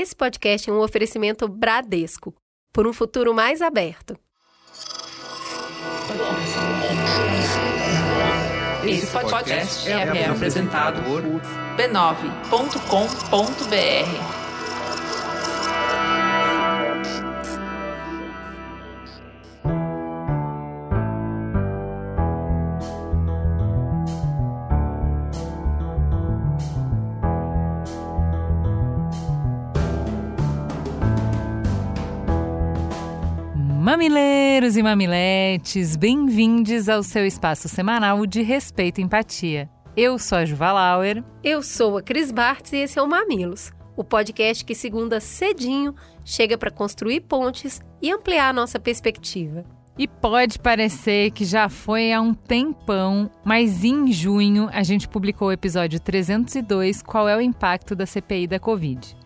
Esse podcast é um oferecimento Bradesco por um futuro mais aberto. Esse podcast é, apresentado por b9.com.br. Mamileiros e mamiletes, bem-vindos ao seu espaço semanal de respeito e empatia. Eu sou a Juva Lauer. Eu sou a Cris Bartz e esse é o Mamilos, o podcast que segunda cedinho chega para construir pontes e ampliar a nossa perspectiva. E pode parecer que já foi há um tempão, mas em junho a gente publicou o episódio 302 Qual é o impacto da CPI da Covid.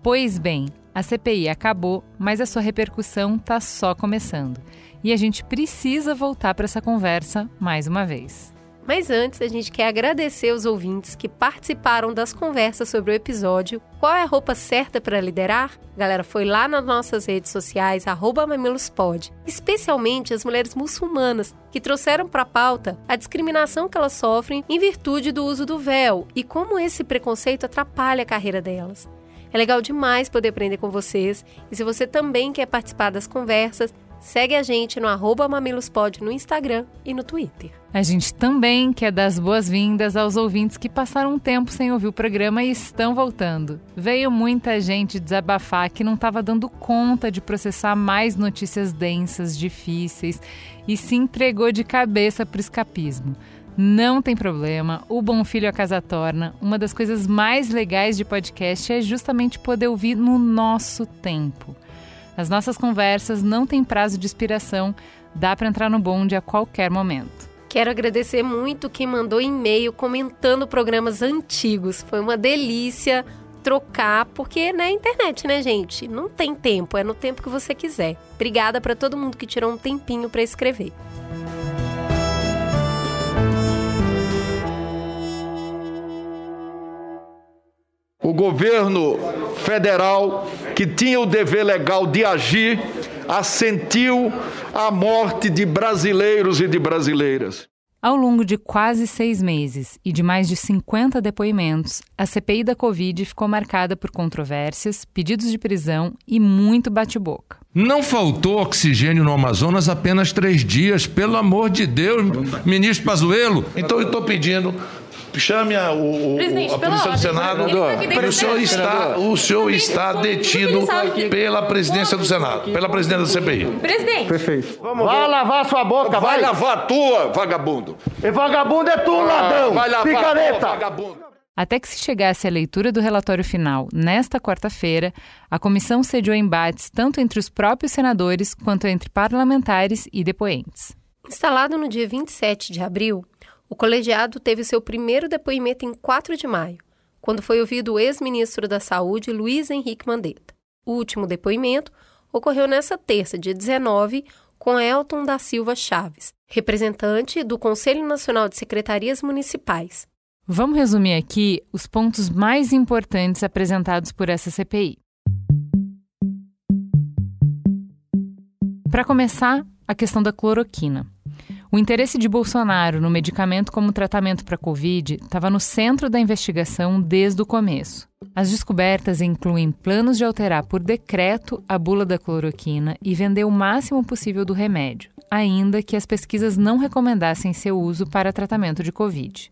Pois bem, a CPI acabou, mas a sua repercussão está só começando. E a gente precisa voltar para essa conversa mais uma vez. Mas antes, a gente quer agradecer os ouvintes que participaram das conversas sobre o episódio. Qual é a roupa certa para liderar? Galera, foi lá nas nossas redes sociais, mamilospod. Especialmente as mulheres muçulmanas, que trouxeram para a pauta a discriminação que elas sofrem em virtude do uso do véu e como esse preconceito atrapalha a carreira delas. É legal demais poder aprender com vocês. E se você também quer participar das conversas, segue a gente no arroba mamilospod no Instagram e no Twitter. A gente também quer dar as boas-vindas aos ouvintes que passaram um tempo sem ouvir o programa e estão voltando. Veio muita gente desabafar que não estava dando conta de processar mais notícias densas, difíceis e se entregou de cabeça para o escapismo. Não tem problema, o Bom Filho a Casa Torna. Uma das coisas mais legais de podcast é justamente poder ouvir no nosso tempo. As nossas conversas não têm prazo de expiração, dá para entrar no bonde a qualquer momento. Quero agradecer muito quem mandou e-mail comentando programas antigos. Foi uma delícia trocar, porque na internet, né, gente? Não tem tempo, é no tempo que você quiser. Obrigada para todo mundo que tirou um tempinho para escrever. O governo federal, que tinha o dever legal de agir, assentiu a morte de brasileiros e de brasileiras. Ao longo de quase seis meses e de mais de 50 depoimentos, a CPI da Covid ficou marcada por controvérsias, pedidos de prisão e muito bate-boca. Não faltou oxigênio no Amazonas apenas três dias, pelo amor de Deus, ministro Pazuello. Então eu estou pedindo chame a, o, Presidente, a polícia do Senado. O senhor está, o senhor está detido pela presidência do Senado, pela presidência da CPI. Presidente. Perfeito. Vamos vai lavar sua boca, vai. Vai lavar a tua, vagabundo. E vagabundo é tu, ah, ladrão. Vai lavar Picareta. Tua, vagabundo. Até que se chegasse a leitura do relatório final nesta quarta-feira, a comissão sediou embates tanto entre os próprios senadores quanto entre parlamentares e depoentes. Instalado no dia 27 de abril, o colegiado teve seu primeiro depoimento em 4 de maio, quando foi ouvido o ex-ministro da Saúde, Luiz Henrique Mandetta. O último depoimento ocorreu nesta terça, dia 19, com Elton da Silva Chaves, representante do Conselho Nacional de Secretarias Municipais. Vamos resumir aqui os pontos mais importantes apresentados por essa CPI. Para começar, a questão da cloroquina. O interesse de Bolsonaro no medicamento como tratamento para a Covid estava no centro da investigação desde o começo. As descobertas incluem planos de alterar por decreto a bula da cloroquina e vender o máximo possível do remédio, ainda que as pesquisas não recomendassem seu uso para tratamento de Covid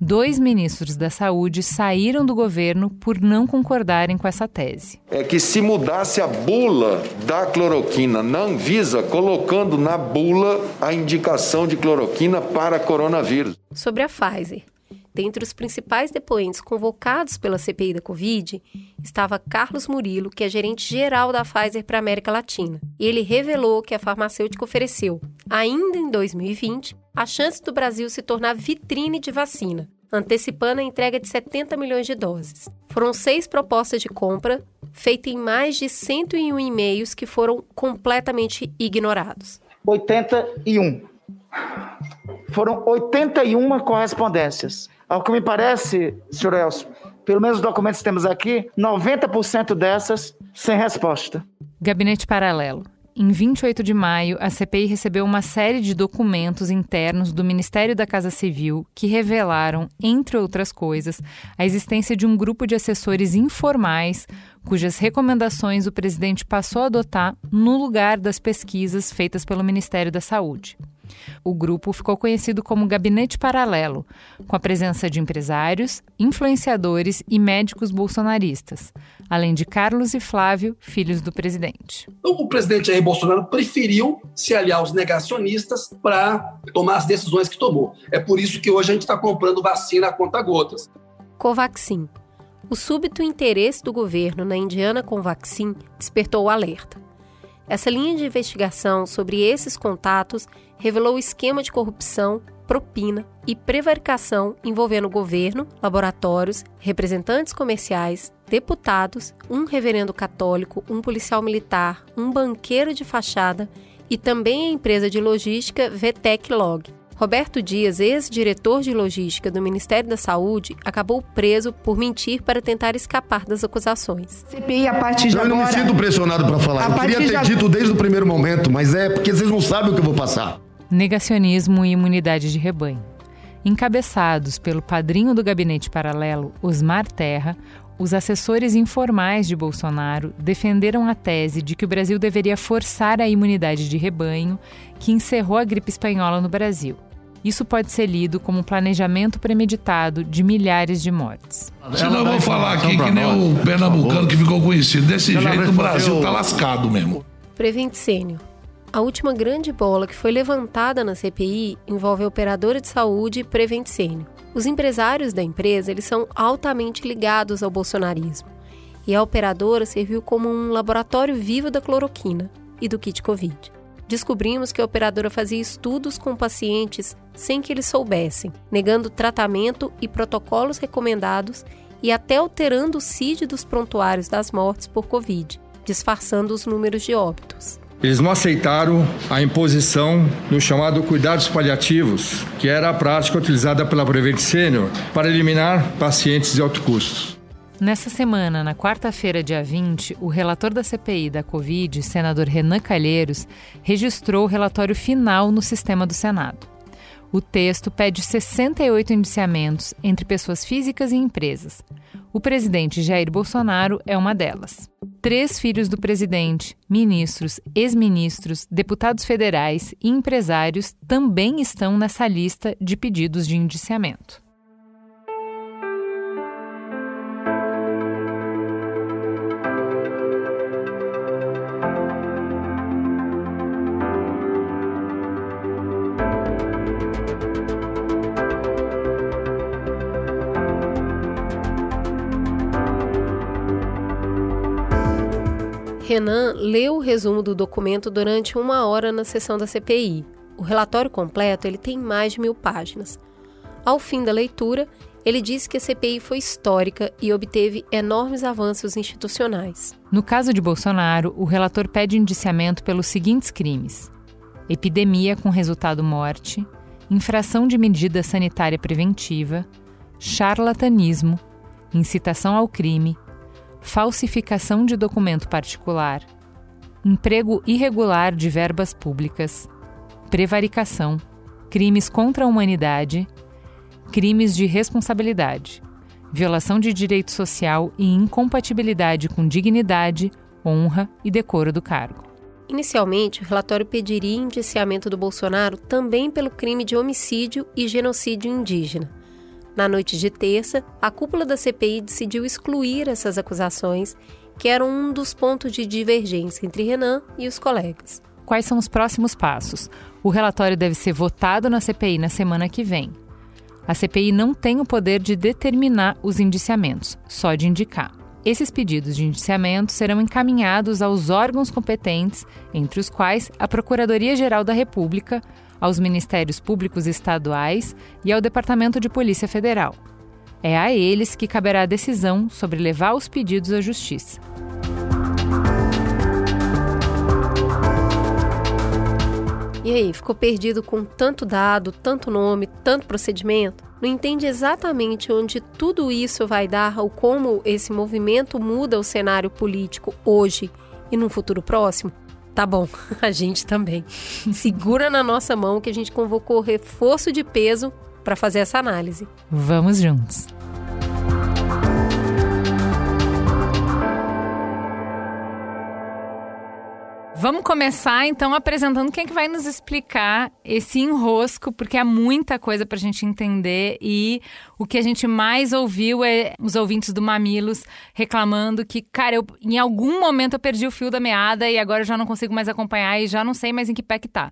dois ministros da Saúde saíram do governo por não concordarem com essa tese. É que se mudasse a bula da cloroquina na Anvisa, colocando na bula a indicação de cloroquina para coronavírus. Sobre a Pfizer. Dentre os principais depoentes convocados pela CPI da Covid estava Carlos Murilo, que é gerente geral da Pfizer para a América Latina. Ele revelou que a farmacêutica ofereceu, ainda em 2020, a chance do Brasil se tornar vitrine de vacina, antecipando a entrega de 70 milhões de doses. Foram seis propostas de compra, feitas em mais de 101 e-mails que foram completamente ignorados. 81. Foram 81 correspondências. Ao que me parece, senhor Elcio, pelo menos os documentos que temos aqui, 90% dessas sem resposta. Gabinete Paralelo. Em 28 de maio, a CPI recebeu uma série de documentos internos do Ministério da Casa Civil que revelaram, entre outras coisas, a existência de um grupo de assessores informais cujas recomendações o presidente passou a adotar no lugar das pesquisas feitas pelo Ministério da Saúde. O grupo ficou conhecido como Gabinete Paralelo, com a presença de empresários, influenciadores e médicos bolsonaristas, além de Carlos e Flávio, filhos do presidente. Então, o presidente Jair Bolsonaro preferiu se aliar aos negacionistas para tomar as decisões que tomou. É por isso que hoje a gente está comprando vacina a conta gotas. Covaxin. O súbito interesse do governo na Indiana Covaxin despertou o alerta. Essa linha de investigação sobre esses contatos revelou o esquema de corrupção, propina e prevaricação envolvendo governo, laboratórios, representantes comerciais, deputados, um reverendo católico, um policial militar, um banqueiro de fachada e também a empresa de logística VTEC Log. Roberto Dias, ex-diretor de logística do Ministério da Saúde, acabou preso por mentir para tentar escapar das acusações. CPI, a partir de eu agora... Eu não me sinto pressionado para falar. Eu queria ter de... dito desde o primeiro momento, mas é porque vocês não sabem o que eu vou passar. Negacionismo e imunidade de rebanho. Encabeçados pelo padrinho do gabinete paralelo, Osmar Terra, os assessores informais de Bolsonaro defenderam a tese de que o Brasil deveria forçar a imunidade de rebanho que encerrou a gripe espanhola no Brasil. Isso pode ser lido como um planejamento premeditado de milhares de mortes. Se não, vou falar aqui que nem o pernambucano que ficou conhecido. Desse jeito, o Brasil tá lascado mesmo. Prevent Sênior. A última grande bola que foi levantada na CPI envolve a operadora de saúde Prevent Sênior. Os empresários da empresa eles são altamente ligados ao bolsonarismo. E a operadora serviu como um laboratório vivo da cloroquina e do kit Covid descobrimos que a operadora fazia estudos com pacientes sem que eles soubessem, negando tratamento e protocolos recomendados e até alterando o CID dos prontuários das mortes por Covid, disfarçando os números de óbitos. Eles não aceitaram a imposição do chamado cuidados paliativos, que era a prática utilizada pela Prevent Senior para eliminar pacientes de alto custo. Nessa semana, na quarta-feira, dia 20, o relator da CPI da Covid, senador Renan Calheiros, registrou o relatório final no sistema do Senado. O texto pede 68 indiciamentos entre pessoas físicas e empresas. O presidente Jair Bolsonaro é uma delas. Três filhos do presidente, ministros, ex-ministros, deputados federais e empresários também estão nessa lista de pedidos de indiciamento. Renan leu o resumo do documento durante uma hora na sessão da CPI. O relatório completo ele tem mais de mil páginas. Ao fim da leitura, ele disse que a CPI foi histórica e obteve enormes avanços institucionais. No caso de Bolsonaro, o relator pede indiciamento pelos seguintes crimes: epidemia com resultado morte, infração de medida sanitária preventiva, charlatanismo, incitação ao crime, falsificação de documento particular, emprego irregular de verbas públicas, prevaricação, crimes contra a humanidade, crimes de responsabilidade, violação de direito social e incompatibilidade com dignidade, honra e decoro do cargo. Inicialmente, o relatório pediria indiciamento do Bolsonaro também pelo crime de homicídio e genocídio indígena. Na noite de terça, a cúpula da CPI decidiu excluir essas acusações, que eram um dos pontos de divergência entre Renan e os colegas. Quais são os próximos passos? O relatório deve ser votado na CPI na semana que vem. A CPI não tem o poder de determinar os indiciamentos, só de indicar. Esses pedidos de indiciamento serão encaminhados aos órgãos competentes, entre os quais a Procuradoria-Geral da República, aos Ministérios Públicos Estaduais e ao Departamento de Polícia Federal. É a eles que caberá a decisão sobre levar os pedidos à Justiça. E aí, ficou perdido com tanto dado, tanto nome, tanto procedimento? Não entende exatamente onde tudo isso vai dar ou como esse movimento muda o cenário político hoje e no futuro próximo? Tá bom, a gente também. Segura na nossa mão que a gente convocou reforço de peso para fazer essa análise. Vamos juntos. Vamos começar então apresentando quem é que vai nos explicar esse enrosco, porque há muita coisa para a gente entender e o que a gente mais ouviu é os ouvintes do Mamilos reclamando que, cara, eu, em algum momento eu perdi o fio da meada e agora eu já não consigo mais acompanhar e já não sei mais em que pé que tá.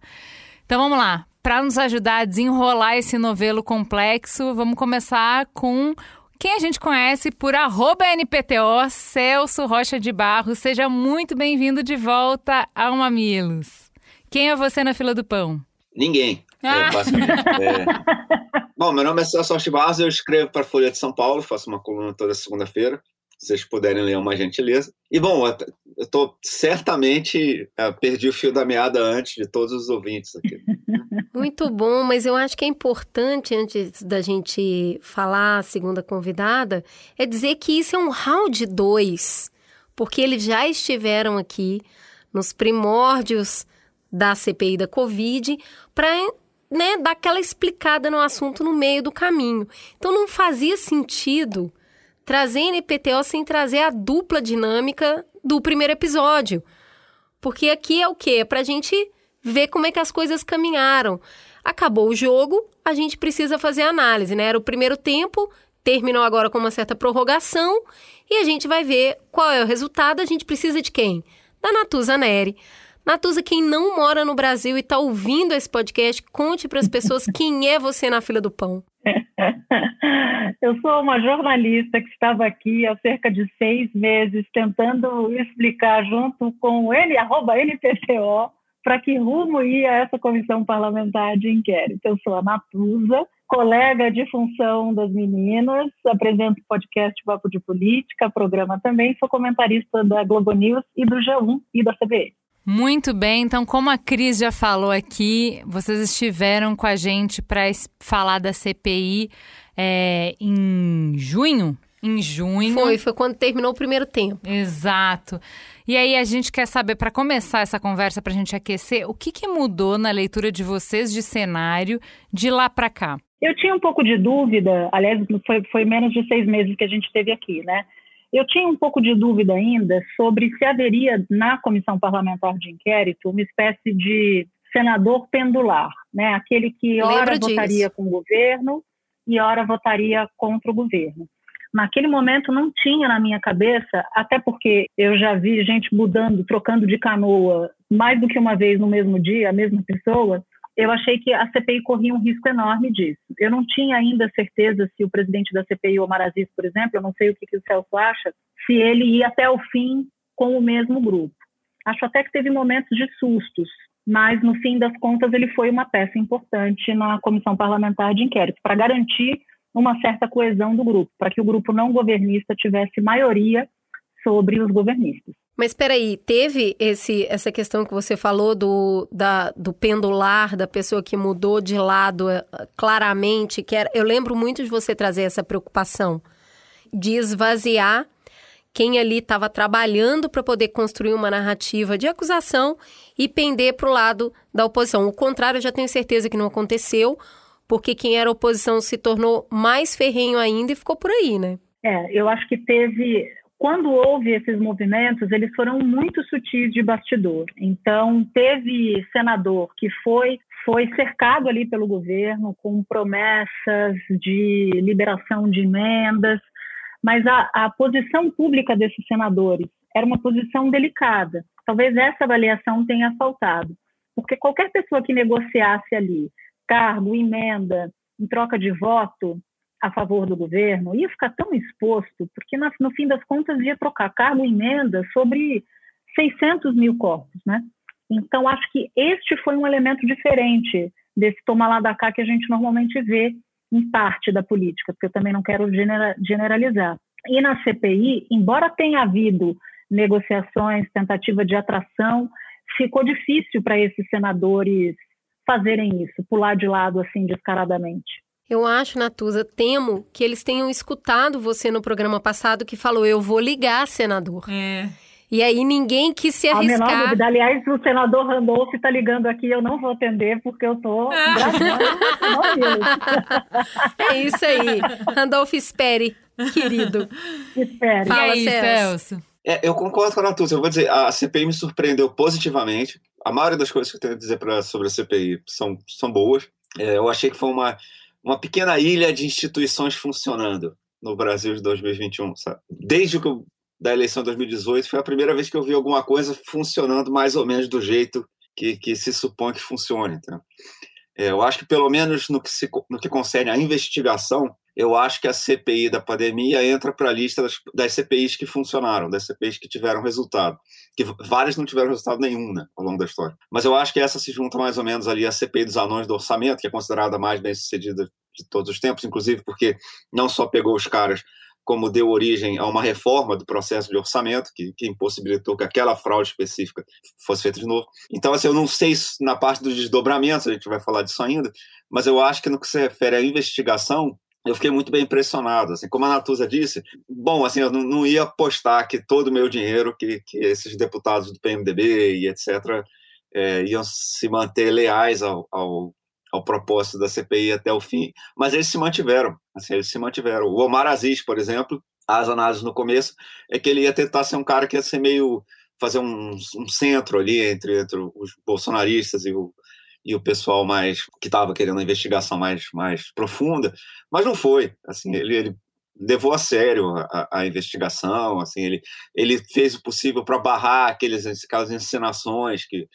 Então vamos lá. Para nos ajudar a desenrolar esse novelo complexo, vamos começar com quem a gente conhece por NPTO, Celso Rocha de Barros. Seja muito bem-vindo de volta ao Mamilos. Quem é você na fila do pão? Ninguém. É, ah. É, é... Bom, meu nome é Celso Rocha de Barros, eu escrevo para a Folha de São Paulo, faço uma coluna toda segunda-feira se vocês puderem ler, uma gentileza. E, bom, eu tô certamente é, perdi o fio da meada antes de todos os ouvintes aqui. Muito bom, mas eu acho que é importante, antes da gente falar a segunda convidada, é dizer que isso é um round 2, porque eles já estiveram aqui nos primórdios da CPI da Covid para né, dar aquela explicada no assunto no meio do caminho. Então não fazia sentido trazer NPTO sem trazer a dupla dinâmica do primeiro episódio. Porque aqui é o quê? É pra gente ver como é que as coisas caminharam. Acabou o jogo, a gente precisa fazer análise, né? Era o primeiro tempo, terminou agora com uma certa prorrogação e a gente vai ver qual é o resultado. A gente precisa de quem? Da Natuza Neri. Natuza, quem não mora no Brasil e está ouvindo esse podcast, conte para as pessoas quem é você na fila do pão. Eu sou uma jornalista que estava aqui há cerca de seis meses tentando explicar junto com N, arroba para que rumo ia essa comissão parlamentar de inquérito. Eu sou a Natuza, colega de função das meninas, apresento o podcast Papo de Política, programa também, sou comentarista da Globo News e do G1 e da CBN. Muito bem, então, como a Cris já falou aqui, vocês estiveram com a gente para falar da CPI é, em junho? Em junho. Foi, foi quando terminou o primeiro tempo. Exato. E aí a gente quer saber, para começar essa conversa, para a gente aquecer, o que, que mudou na leitura de vocês de cenário de lá para cá? Eu tinha um pouco de dúvida, aliás, foi, foi menos de seis meses que a gente teve aqui, né? Eu tinha um pouco de dúvida ainda sobre se haveria na comissão parlamentar de inquérito uma espécie de senador pendular, né? Aquele que ora votaria com o governo e ora votaria contra o governo. Naquele momento não tinha na minha cabeça, até porque eu já vi gente mudando, trocando de canoa mais do que uma vez no mesmo dia, a mesma pessoa, eu achei que a CPI corria um risco enorme disso. Eu não tinha ainda certeza se o presidente da CPI, Omar Aziz, por exemplo, eu não sei o que, que o Celso acha, se ele ia até o fim com o mesmo grupo. Acho até que teve momentos de sustos, mas no fim das contas ele foi uma peça importante na comissão parlamentar de inquérito para garantir uma certa coesão do grupo, para que o grupo não governista tivesse maioria sobre os governistas. Mas espera aí, teve esse, essa questão que você falou do, da, do pendular, da pessoa que mudou de lado eh, claramente, que era, eu lembro muito de você trazer essa preocupação de esvaziar quem ali estava trabalhando para poder construir uma narrativa de acusação e pender para o lado da oposição. O contrário, eu já tenho certeza que não aconteceu, porque quem era oposição se tornou mais ferrenho ainda e ficou por aí, né? É, eu acho que teve quando houve esses movimentos, eles foram muito sutis de bastidor. Então, teve senador que foi foi cercado ali pelo governo com promessas de liberação de emendas, mas a, a posição pública desses senadores era uma posição delicada. Talvez essa avaliação tenha faltado, porque qualquer pessoa que negociasse ali cargo, emenda, em troca de voto, a favor do governo ia ficar tão exposto, porque no, no fim das contas ia trocar cargo e emenda sobre 600 mil corpos, né? Então, acho que este foi um elemento diferente desse tomar lá da cá que a gente normalmente vê em parte da política, porque eu também não quero generalizar. E na CPI, embora tenha havido negociações, tentativa de atração, ficou difícil para esses senadores fazerem isso, pular de lado assim descaradamente. Eu acho, Natuza, temo que eles tenham escutado você no programa passado que falou: eu vou ligar, senador. É. E aí ninguém quis se arriscar. A menor dúvida. Aliás, o senador Randolph está ligando aqui, eu não vou atender porque eu estou É isso aí. Randolph, espere, querido. Espere. Fala, e aí, Celso? Celso? É, eu concordo com a Natuza. Eu vou dizer, a CPI me surpreendeu positivamente. A maioria das coisas que eu tenho a dizer pra, sobre a CPI são, são boas. É, eu achei que foi uma uma pequena ilha de instituições funcionando no Brasil de 2021, sabe? Desde que eu, da eleição de 2018 foi a primeira vez que eu vi alguma coisa funcionando mais ou menos do jeito que, que se supõe que funcione. Então, é, eu acho que pelo menos no que, se, no que concerne à investigação, eu acho que a CPI da pandemia entra para a lista das, das, CPIs que funcionaram, das CPIs que tiveram resultado. Que várias não tiveram resultado nenhum né, ao longo da história. Mas eu acho que essa se junta mais ou menos ali à CPI dos anões do orçamento, que é considerada a mais bem sucedida de todos os tempos, inclusive porque não só pegou os caras como deu origem a uma reforma do processo de orçamento, que, que, impossibilitou que aquela fraude específica fosse feita de novo. Então, assim, eu não sei na parte dos desdobramentos, a gente vai falar disso ainda, mas eu acho que no que se refere à investigação, eu fiquei muito bem impressionado. Assim, como a Natuza disse, bom, assim, eu não, ia apostar que todo o meu dinheiro, que, que esses deputados do PMDB e etc., é, iam se manter leais ao, ao, ao, propósito da CPI até o fim, mas eles se mantiveram. Assim, eles se mantiveram. O Omar Aziz, por exemplo, as análises no começo é que ele ia tentar ser um cara que ia ser meio fazer um, um centro ali entre, entre os bolsonaristas e o, e o pessoal mais que estava querendo a investigação mais, mais profunda, mas não foi. Assim, ele, ele levou a sério a, a, investigação, assim, ele, ele fez o possível para barrar aqueles, aquelas encenações que,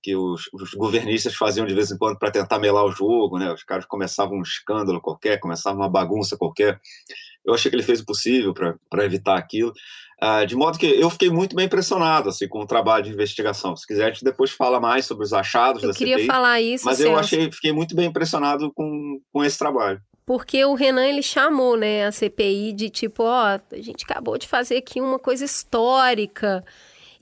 que os, os, governistas faziam de vez em quando para tentar melar o jogo, né? Os caras começavam um escândalo qualquer, começavam uma bagunça qualquer. Eu achei que ele fez o possível para evitar aquilo. Uh, de modo que eu fiquei muito bem impressionado assim, com o trabalho de investigação. Se quiser, a gente depois fala mais sobre os achados eu da queria falar isso, Mas Celso. eu achei, fiquei muito bem impressionado com, com esse trabalho. Porque o Renan, ele chamou né, a CPI de tipo, ó, a gente acabou de fazer aqui uma coisa histórica.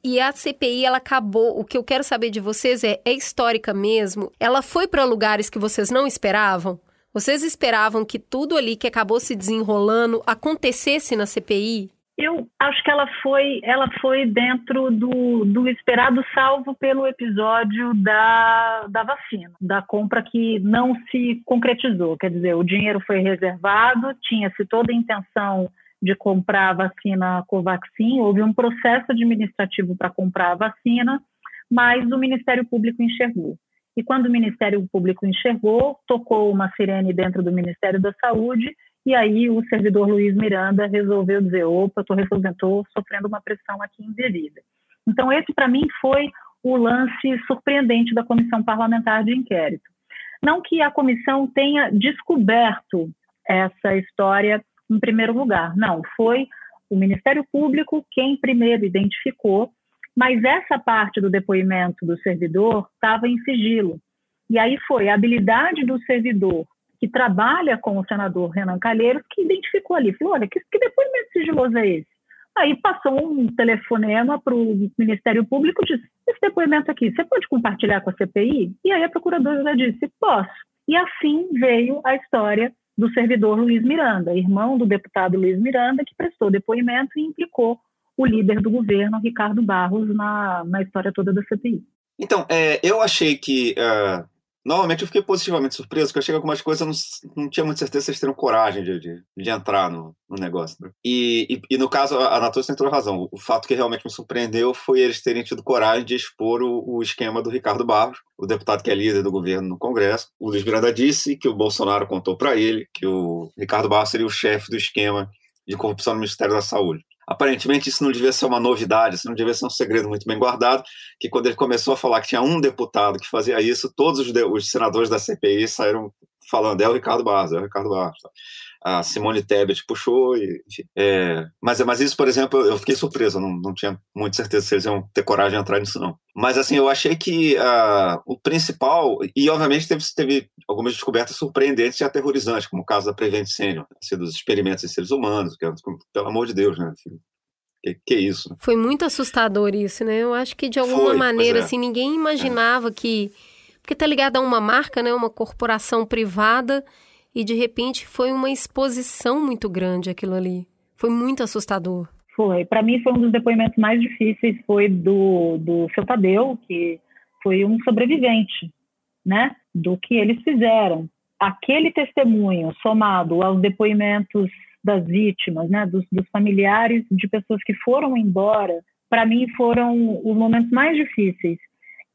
E a CPI, ela acabou. O que eu quero saber de vocês é: é histórica mesmo? Ela foi para lugares que vocês não esperavam? Vocês esperavam que tudo ali que acabou se desenrolando acontecesse na CPI? Eu acho que ela foi, ela foi dentro do, do esperado, salvo pelo episódio da, da vacina, da compra que não se concretizou. Quer dizer, o dinheiro foi reservado, tinha-se toda a intenção de comprar a vacina Covaxin, houve um processo administrativo para comprar a vacina, mas o Ministério Público enxergou. E quando o Ministério Público enxergou, tocou uma sirene dentro do Ministério da Saúde e aí o servidor Luiz Miranda resolveu dizer: opa, estou resolvendo, sofrendo uma pressão aqui indevida. Então, esse para mim foi o lance surpreendente da comissão parlamentar de inquérito. Não que a comissão tenha descoberto essa história em primeiro lugar, não, foi o Ministério Público quem primeiro identificou, mas essa parte do depoimento do servidor estava em sigilo. E aí foi a habilidade do servidor que trabalha com o senador Renan Calheiros, que identificou ali, falou, olha, que, que depoimento sigiloso é esse? Aí passou um telefonema para o Ministério Público e disse, esse depoimento aqui, você pode compartilhar com a CPI? E aí a procuradora disse, posso. E assim veio a história do servidor Luiz Miranda, irmão do deputado Luiz Miranda, que prestou depoimento e implicou o líder do governo, Ricardo Barros, na, na história toda da CPI. Então, é, eu achei que uh, Normalmente eu fiquei positivamente surpreso, porque eu achei que algumas coisas eu não, não tinha muita certeza se eles teriam coragem de, de, de entrar no, no negócio. Né? E, e, e, no caso, a tem toda razão. O, o, fato que realmente me surpreendeu foi eles terem tido coragem de expor o, o, esquema do Ricardo Barros, o deputado que é líder do governo no Congresso. O Luiz Miranda disse que o Bolsonaro contou para ele que o Ricardo Barros seria o chefe do esquema de corrupção no Ministério da Saúde. Aparentemente, isso não devia ser uma novidade, isso não devia ser um segredo muito bem guardado, que quando ele começou a falar que tinha um deputado que fazia isso, todos os, os senadores da CPI saíram falando, é o Ricardo Barros, é o Ricardo Barros a Simone Tebet puxou, e. É, mas, mas isso, por exemplo, eu fiquei surpreso, não, não tinha muita certeza se eles iam ter coragem de entrar nisso, não. Mas, assim, eu achei que uh, o principal, e obviamente teve, teve algumas descobertas surpreendentes e aterrorizantes, como o caso da Prevent Senior, assim, dos experimentos em seres humanos, que, é, pelo amor de Deus, né, filho? Que, que isso? Foi muito assustador isso, né? Eu acho que de alguma Foi, maneira, é. assim, ninguém imaginava é. que. Porque tá ligado a uma marca, né? Uma corporação privada e de repente foi uma exposição muito grande aquilo ali. Foi muito assustador. Foi. Para mim foi um dos depoimentos mais difíceis, foi do, do seu Tadeu, que foi um sobrevivente, né, do que eles fizeram. Aquele testemunho somado aos depoimentos das vítimas, né, dos, dos familiares de pessoas que foram embora, para mim foram os momentos mais difíceis.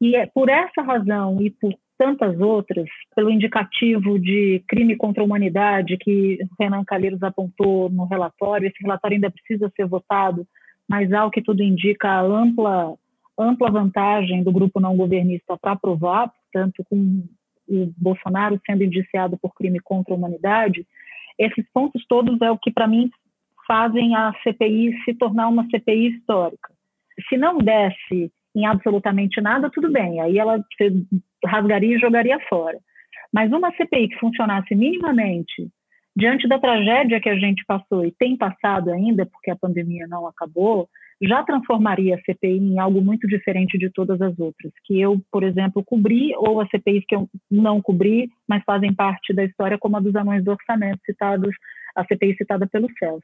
E é por essa razão e por tantas outras, pelo indicativo de crime contra a humanidade que Renan Calheiros apontou no relatório, esse relatório ainda precisa ser votado, mas ao que tudo indica a ampla ampla vantagem do grupo não governista para aprovar, portanto, com o Bolsonaro sendo indiciado por crime contra a humanidade, esses pontos todos é o que para mim fazem a CPI se tornar uma CPI histórica. Se não desse em absolutamente nada, tudo bem, aí ela rasgaria e jogaria fora. Mas uma CPI que funcionasse minimamente diante da tragédia que a gente passou e tem passado ainda, porque a pandemia não acabou, já transformaria a CPI em algo muito diferente de todas as outras, que eu, por exemplo, cobri, ou as CPIs que eu não cobri, mas fazem parte da história, como a dos anões do orçamento, citados, a CPI citada pelo Celso.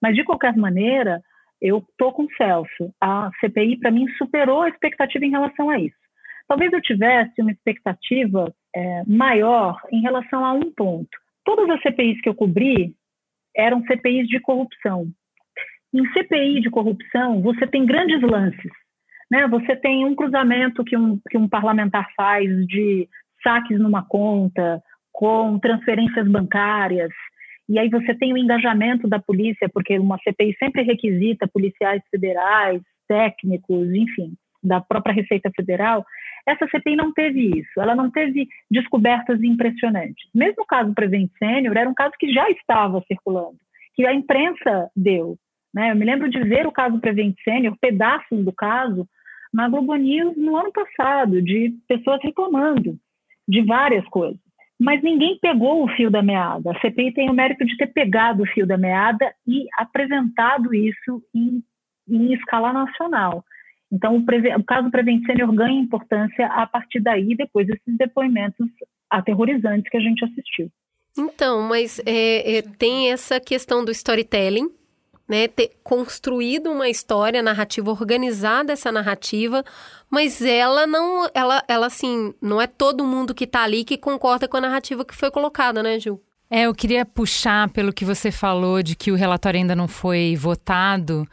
Mas, de qualquer maneira, eu estou com o Celso. A CPI, para mim, superou a expectativa em relação a isso. Talvez eu tivesse uma expectativa é, maior em relação a um ponto. Todas as CPIs que eu cobri eram CPIs de corrupção. Em CPI de corrupção, você tem grandes lances. Né? Você tem um cruzamento que um, que um parlamentar faz de saques numa conta, com transferências bancárias, e aí você tem o engajamento da polícia, porque uma CPI sempre requisita policiais federais, técnicos, enfim, da própria Receita Federal. Essa CPI não teve isso, ela não teve descobertas impressionantes. Mesmo o caso Prevent Senior era um caso que já estava circulando, que a imprensa deu. Né? Eu me lembro de ver o caso Prevent Senior, pedaços do caso, na Globo News no ano passado, de pessoas reclamando de várias coisas mas ninguém pegou o fio da meada. A CPI tem o mérito de ter pegado o fio da meada e apresentado isso em, em escala nacional. Então, o, o caso Prevent Senior ganha importância a partir daí, depois desses depoimentos aterrorizantes que a gente assistiu. Então, mas é, é, tem essa questão do storytelling, né, ter construído uma história narrativa, organizada essa narrativa, mas ela não, ela, ela assim, não é todo mundo que está ali que concorda com a narrativa que foi colocada, né, Gil? É, eu queria puxar pelo que você falou de que o relatório ainda não foi votado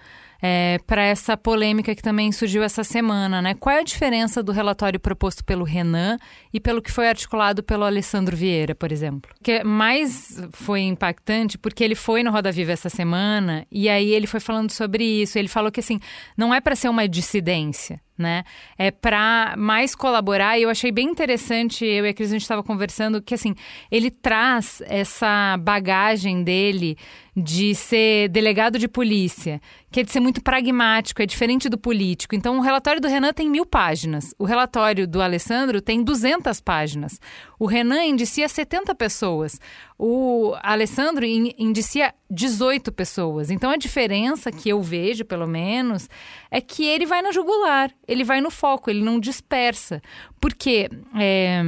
é, para essa polêmica que também surgiu essa semana, né? Qual é a diferença do relatório proposto pelo Renan e pelo que foi articulado pelo Alessandro Vieira, por exemplo? Que mais foi impactante porque ele foi no Roda Viva essa semana e aí ele foi falando sobre isso. Ele falou que assim, não é para ser uma dissidência né? É para mais colaborar. E eu achei bem interessante, eu e a Cris, a gente estava conversando, que assim, ele traz essa bagagem dele de ser delegado de polícia, que é de ser muito pragmático, é diferente do político. Então, o relatório do Renan tem mil páginas, o relatório do Alessandro tem 200 páginas. O Renan indicia 70 pessoas, o Alessandro indicia 18 pessoas. Então, a diferença que eu vejo, pelo menos, é que ele vai na jugular, ele vai no foco, ele não dispersa. Porque. É,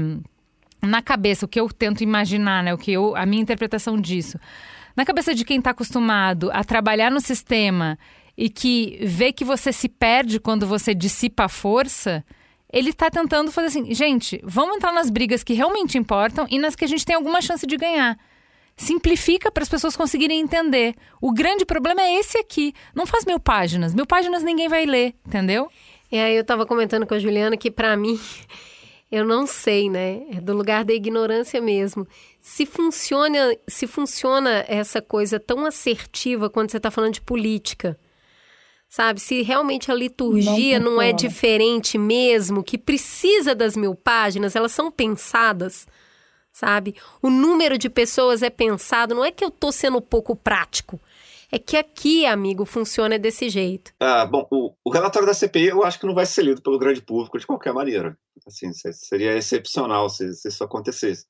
na cabeça, o que eu tento imaginar, né? O que eu, a minha interpretação disso na cabeça de quem está acostumado a trabalhar no sistema e que vê que você se perde quando você dissipa a força, ele está tentando fazer assim, gente, vamos entrar nas brigas que realmente importam e nas que a gente tem alguma chance de ganhar. Simplifica para as pessoas conseguirem entender. O grande problema é esse aqui. Não faz mil páginas. Mil páginas ninguém vai ler, entendeu? E aí eu estava comentando com a Juliana que para mim eu não sei, né? É do lugar da ignorância mesmo. Se funciona, se funciona essa coisa tão assertiva quando você está falando de política, sabe? Se realmente a liturgia não, não é diferente mesmo, que precisa das mil páginas, elas são pensadas, sabe? O número de pessoas é pensado, não é que eu tô sendo pouco prático. É que aqui, amigo, funciona desse jeito. Ah, bom, o, o relatório da CPI eu acho que não vai ser lido pelo grande público de qualquer maneira. Assim, seria excepcional se, se isso acontecesse.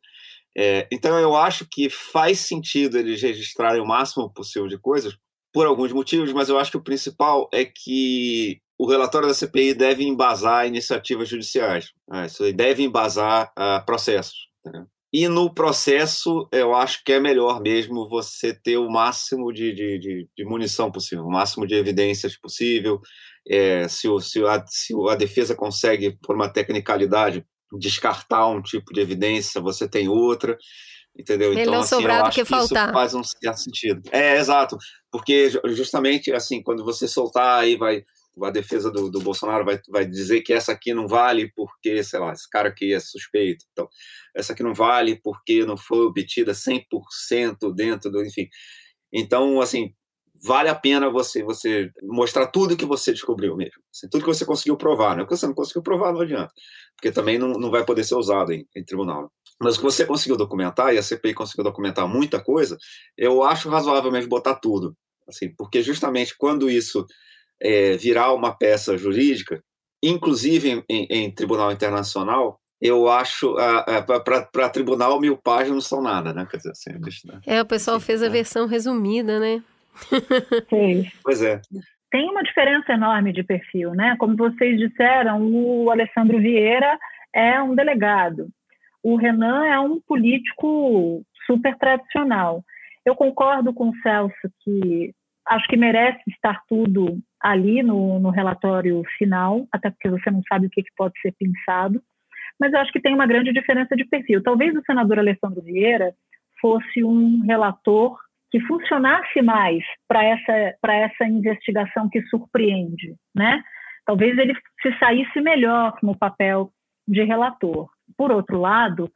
É, então, eu acho que faz sentido eles registrarem o máximo possível de coisas, por alguns motivos, mas eu acho que o principal é que o relatório da CPI deve embasar iniciativas judiciais. Né? Deve embasar uh, processos. Entendeu? E no processo, eu acho que é melhor mesmo você ter o máximo de, de, de, de munição possível, o máximo de evidências possível. É, se, o, se, a, se a defesa consegue, por uma tecnicalidade, descartar um tipo de evidência, você tem outra. Entendeu? Melhor então, assim, sobrar do que faltar. faz um certo sentido. É, exato. Porque justamente assim, quando você soltar aí vai a defesa do, do Bolsonaro vai, vai dizer que essa aqui não vale porque, sei lá, esse cara aqui é suspeito. Então, essa aqui não vale porque não foi obtida 100% dentro do, enfim. Então, assim, vale a pena você você mostrar tudo que você descobriu mesmo. Assim, tudo que você conseguiu provar. Né? O que você não conseguiu provar não adianta, porque também não, não vai poder ser usado em, em tribunal. Mas o que você conseguiu documentar, e a CPI conseguiu documentar muita coisa, eu acho razoavelmente botar tudo. Assim, porque justamente quando isso é, virar uma peça jurídica, inclusive em, em, em tribunal internacional, eu acho para tribunal mil páginas não são nada, né? Quer dizer, assim, né? É, o pessoal fez a né? versão resumida, né? Sim. Pois é. Tem uma diferença enorme de perfil, né? Como vocês disseram, o Alessandro Vieira é um delegado, o Renan é um político super tradicional. Eu concordo com o Celso que acho que merece estar tudo ali no, no relatório final, até porque você não sabe o que, que pode ser pensado, mas eu acho que tem uma grande diferença de perfil. Talvez o senador Alessandro Vieira fosse um relator que funcionasse mais para essa, essa investigação que surpreende, né? Talvez ele se saísse melhor no papel de relator. Por outro lado,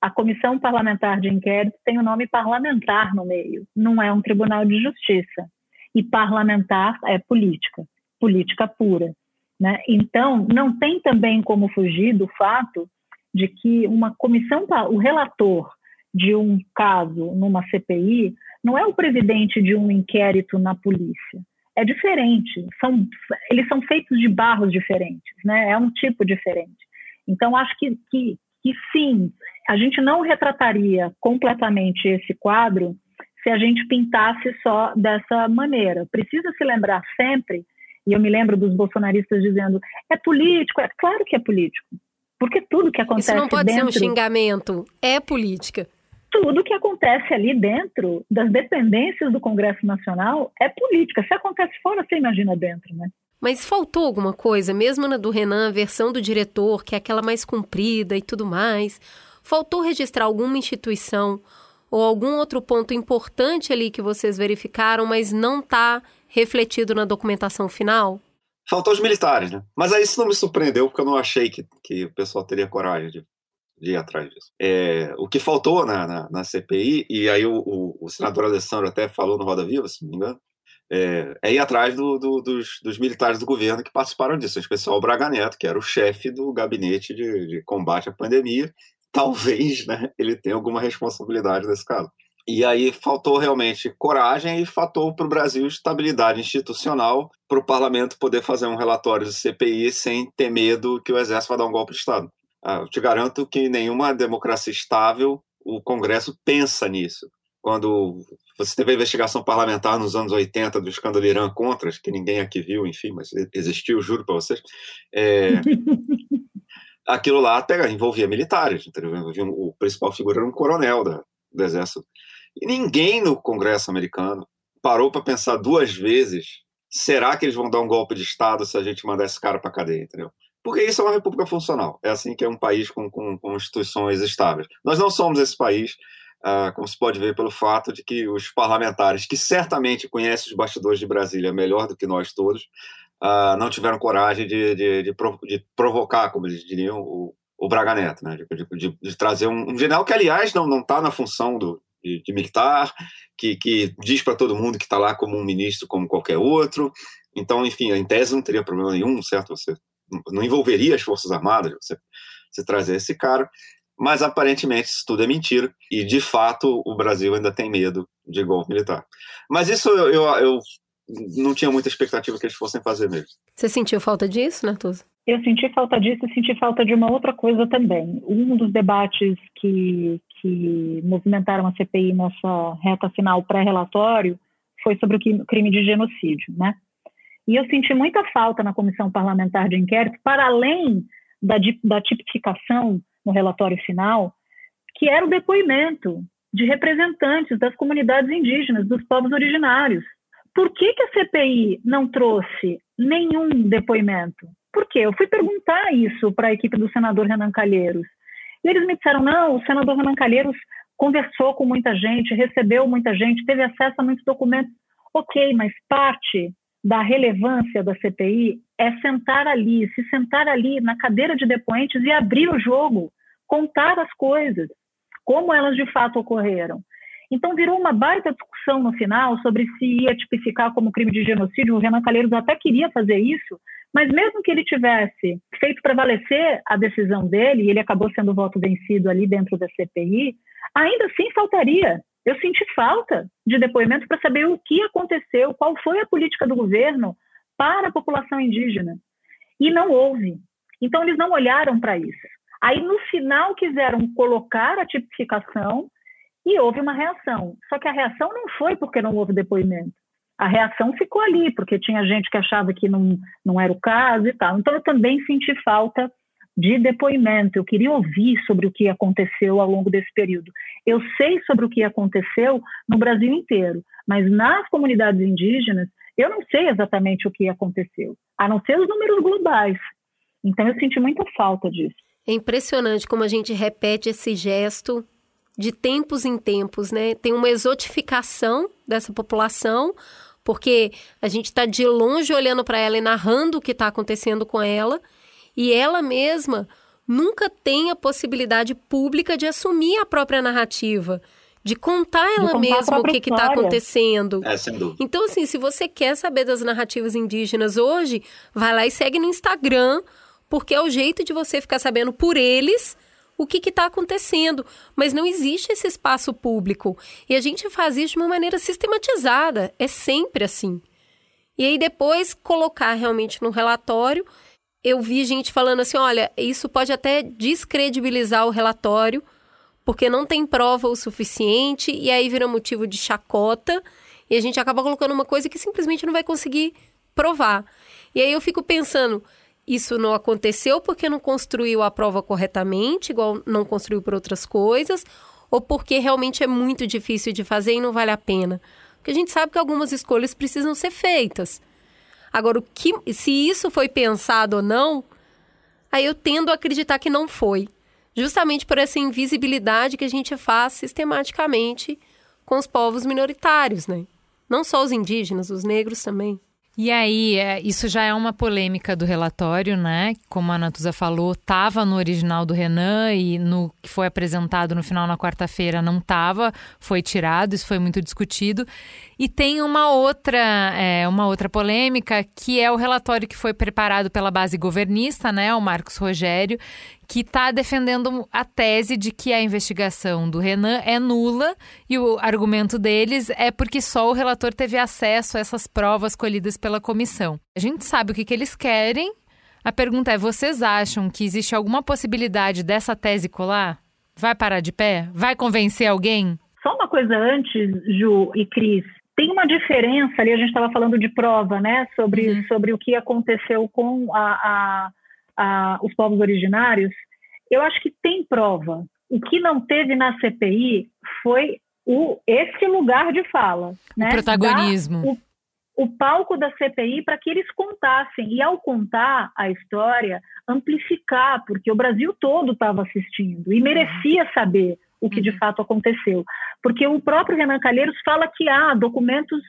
a Comissão Parlamentar de Inquérito tem o nome parlamentar no meio, não é um tribunal de justiça e parlamentar é política, política pura. Né? Então, não tem também como fugir do fato de que uma comissão, o relator de um caso numa CPI, não é o presidente de um inquérito na polícia. É diferente, são, eles são feitos de barros diferentes, né? é um tipo diferente. Então, acho que, que, que sim, a gente não retrataria completamente esse quadro se a gente pintasse só dessa maneira. Precisa se lembrar sempre, e eu me lembro dos bolsonaristas dizendo, é político, é claro que é político. Porque tudo que acontece Isso não pode dentro, ser um xingamento, é política. Tudo que acontece ali dentro das dependências do Congresso Nacional é política. Se acontece fora, você imagina dentro, né? Mas faltou alguma coisa, mesmo na do Renan, a versão do diretor, que é aquela mais comprida e tudo mais. Faltou registrar alguma instituição ou algum outro ponto importante ali que vocês verificaram, mas não está refletido na documentação final? Faltou os militares, né? Mas aí isso não me surpreendeu, porque eu não achei que, que o pessoal teria coragem de, de ir atrás disso. É, o que faltou na, na, na CPI, e aí o, o, o, senador Alessandro até falou no Roda Viva, se não me engano, é, é ir atrás do, do, dos, dos, militares do governo que participaram disso, em especial o Braga Neto, que era o chefe do gabinete de, de combate à pandemia, talvez né, ele tenha alguma responsabilidade nesse caso. E aí faltou realmente coragem e faltou para o Brasil estabilidade institucional para o parlamento poder fazer um relatório de CPI sem ter medo que o Exército vai dar um golpe de Estado. Ah, eu te garanto que nenhuma democracia estável o Congresso pensa nisso. Quando você teve a investigação parlamentar nos anos 80 do escândalo Irã Contras, que ninguém aqui viu, enfim, mas existiu, juro para vocês. É, aquilo lá até envolvia militares, entendeu? O principal figura era um coronel da, do exército. E ninguém no Congresso americano parou para pensar duas vezes: será que eles vão dar um golpe de Estado se a gente mandar esse cara para cadeia, entendeu? Porque isso é uma república funcional. É assim que é um país com, com, com instituições estáveis. Nós não somos esse país, ah, como se pode ver pelo fato de que os parlamentares, que certamente conhecem os bastidores de Brasília melhor do que nós todos, uh, não tiveram coragem de, de, de, de, provocar, como eles diriam, o, o Braga Neto, né? de, trazer um, um, general que, aliás, não está na função do, de, militar, que, que diz para todo mundo que está lá como um ministro, como qualquer outro. Então, enfim, em tese não teria problema nenhum, certo? Você não envolveria as Forças Armadas, você, você trazer esse cara. Mas aparentemente isso tudo é mentira e de fato o Brasil ainda tem medo de golpe militar. Mas isso eu, eu, eu não tinha muita expectativa que eles fossem fazer mesmo. Você sentiu falta disso, Natuza? Eu senti falta disso e senti falta de uma outra coisa também. Um dos debates que, que movimentaram a CPI nessa reta final pré-relatório foi sobre o crime de genocídio, né? E eu senti muita falta na comissão parlamentar de inquérito, para além da, da tipificação no relatório final, que era o depoimento de representantes das comunidades indígenas, dos povos originários. Por que, que a CPI não trouxe nenhum depoimento? Por quê? Eu fui perguntar isso para a equipe do senador Renan Calheiros. E eles me disseram: não, o senador Renan Calheiros conversou com muita gente, recebeu muita gente, teve acesso a muitos documentos. Ok, mas parte da relevância da CPI é sentar ali, se sentar ali na cadeira de depoentes e abrir o jogo, contar as coisas, como elas de fato ocorreram. Então virou uma baita discussão no final sobre se ia tipificar como crime de genocídio. O Renan Calheiros até queria fazer isso, mas mesmo que ele tivesse feito prevalecer a decisão dele, e ele acabou sendo voto vencido ali dentro da CPI, ainda assim faltaria. Eu senti falta de depoimentos para saber o que aconteceu, qual foi a política do governo para a população indígena. E não houve. Então, eles não olharam para isso. Aí, no final, quiseram colocar a tipificação e houve uma reação. Só que a reação não foi porque não houve depoimento a reação ficou ali, porque tinha gente que achava que não, não era o caso e tal. Então, eu também senti falta de depoimento. Eu queria ouvir sobre o que aconteceu ao longo desse período. Eu sei sobre o que aconteceu no Brasil inteiro, mas nas comunidades indígenas, eu não sei exatamente o que aconteceu, a não ser os números globais. Então, eu senti muita falta disso. É impressionante como a gente repete esse gesto de tempos em tempos, né? Tem uma exotificação dessa população, porque a gente está de longe olhando para ela e narrando o que está acontecendo com ela, e ela mesma nunca tem a possibilidade pública de assumir a própria narrativa, de contar ela de mesma o que está acontecendo. É, sem dúvida. Então, assim, se você quer saber das narrativas indígenas hoje, vai lá e segue no Instagram, porque é o jeito de você ficar sabendo por eles o que está acontecendo. Mas não existe esse espaço público. E a gente faz isso de uma maneira sistematizada. É sempre assim. E aí depois colocar realmente no relatório. Eu vi gente falando assim: olha, isso pode até descredibilizar o relatório, porque não tem prova o suficiente, e aí vira motivo de chacota, e a gente acaba colocando uma coisa que simplesmente não vai conseguir provar. E aí eu fico pensando, isso não aconteceu porque não construiu a prova corretamente, igual não construiu por outras coisas, ou porque realmente é muito difícil de fazer e não vale a pena. Porque a gente sabe que algumas escolhas precisam ser feitas. Agora, o que, se isso foi pensado ou não, aí eu tendo a acreditar que não foi. Justamente por essa invisibilidade que a gente faz sistematicamente com os povos minoritários, né? Não só os indígenas, os negros também. E aí, é, isso já é uma polêmica do relatório, né? Como a Natuza falou, estava no original do Renan e no que foi apresentado no final na quarta-feira não estava, foi tirado, isso foi muito discutido. E tem uma outra, é, uma outra polêmica, que é o relatório que foi preparado pela base governista, né? O Marcos Rogério, que está defendendo a tese de que a investigação do Renan é nula e o argumento deles é porque só o relator teve acesso a essas provas colhidas pela comissão. A gente sabe o que, que eles querem. A pergunta é: vocês acham que existe alguma possibilidade dessa tese colar? Vai parar de pé? Vai convencer alguém? Só uma coisa antes, Ju e Cris. Tem uma diferença ali, a gente estava falando de prova, né? Sobre, uhum. sobre o que aconteceu com a, a a, os povos originários, eu acho que tem prova. O que não teve na CPI foi o, esse lugar de fala. O né? protagonismo. o, o palco da CPI para que eles contassem. E ao contar a história, amplificar, porque o Brasil todo estava assistindo e merecia saber o que de uhum. fato aconteceu. Porque o próprio Renan Calheiros fala que há documentos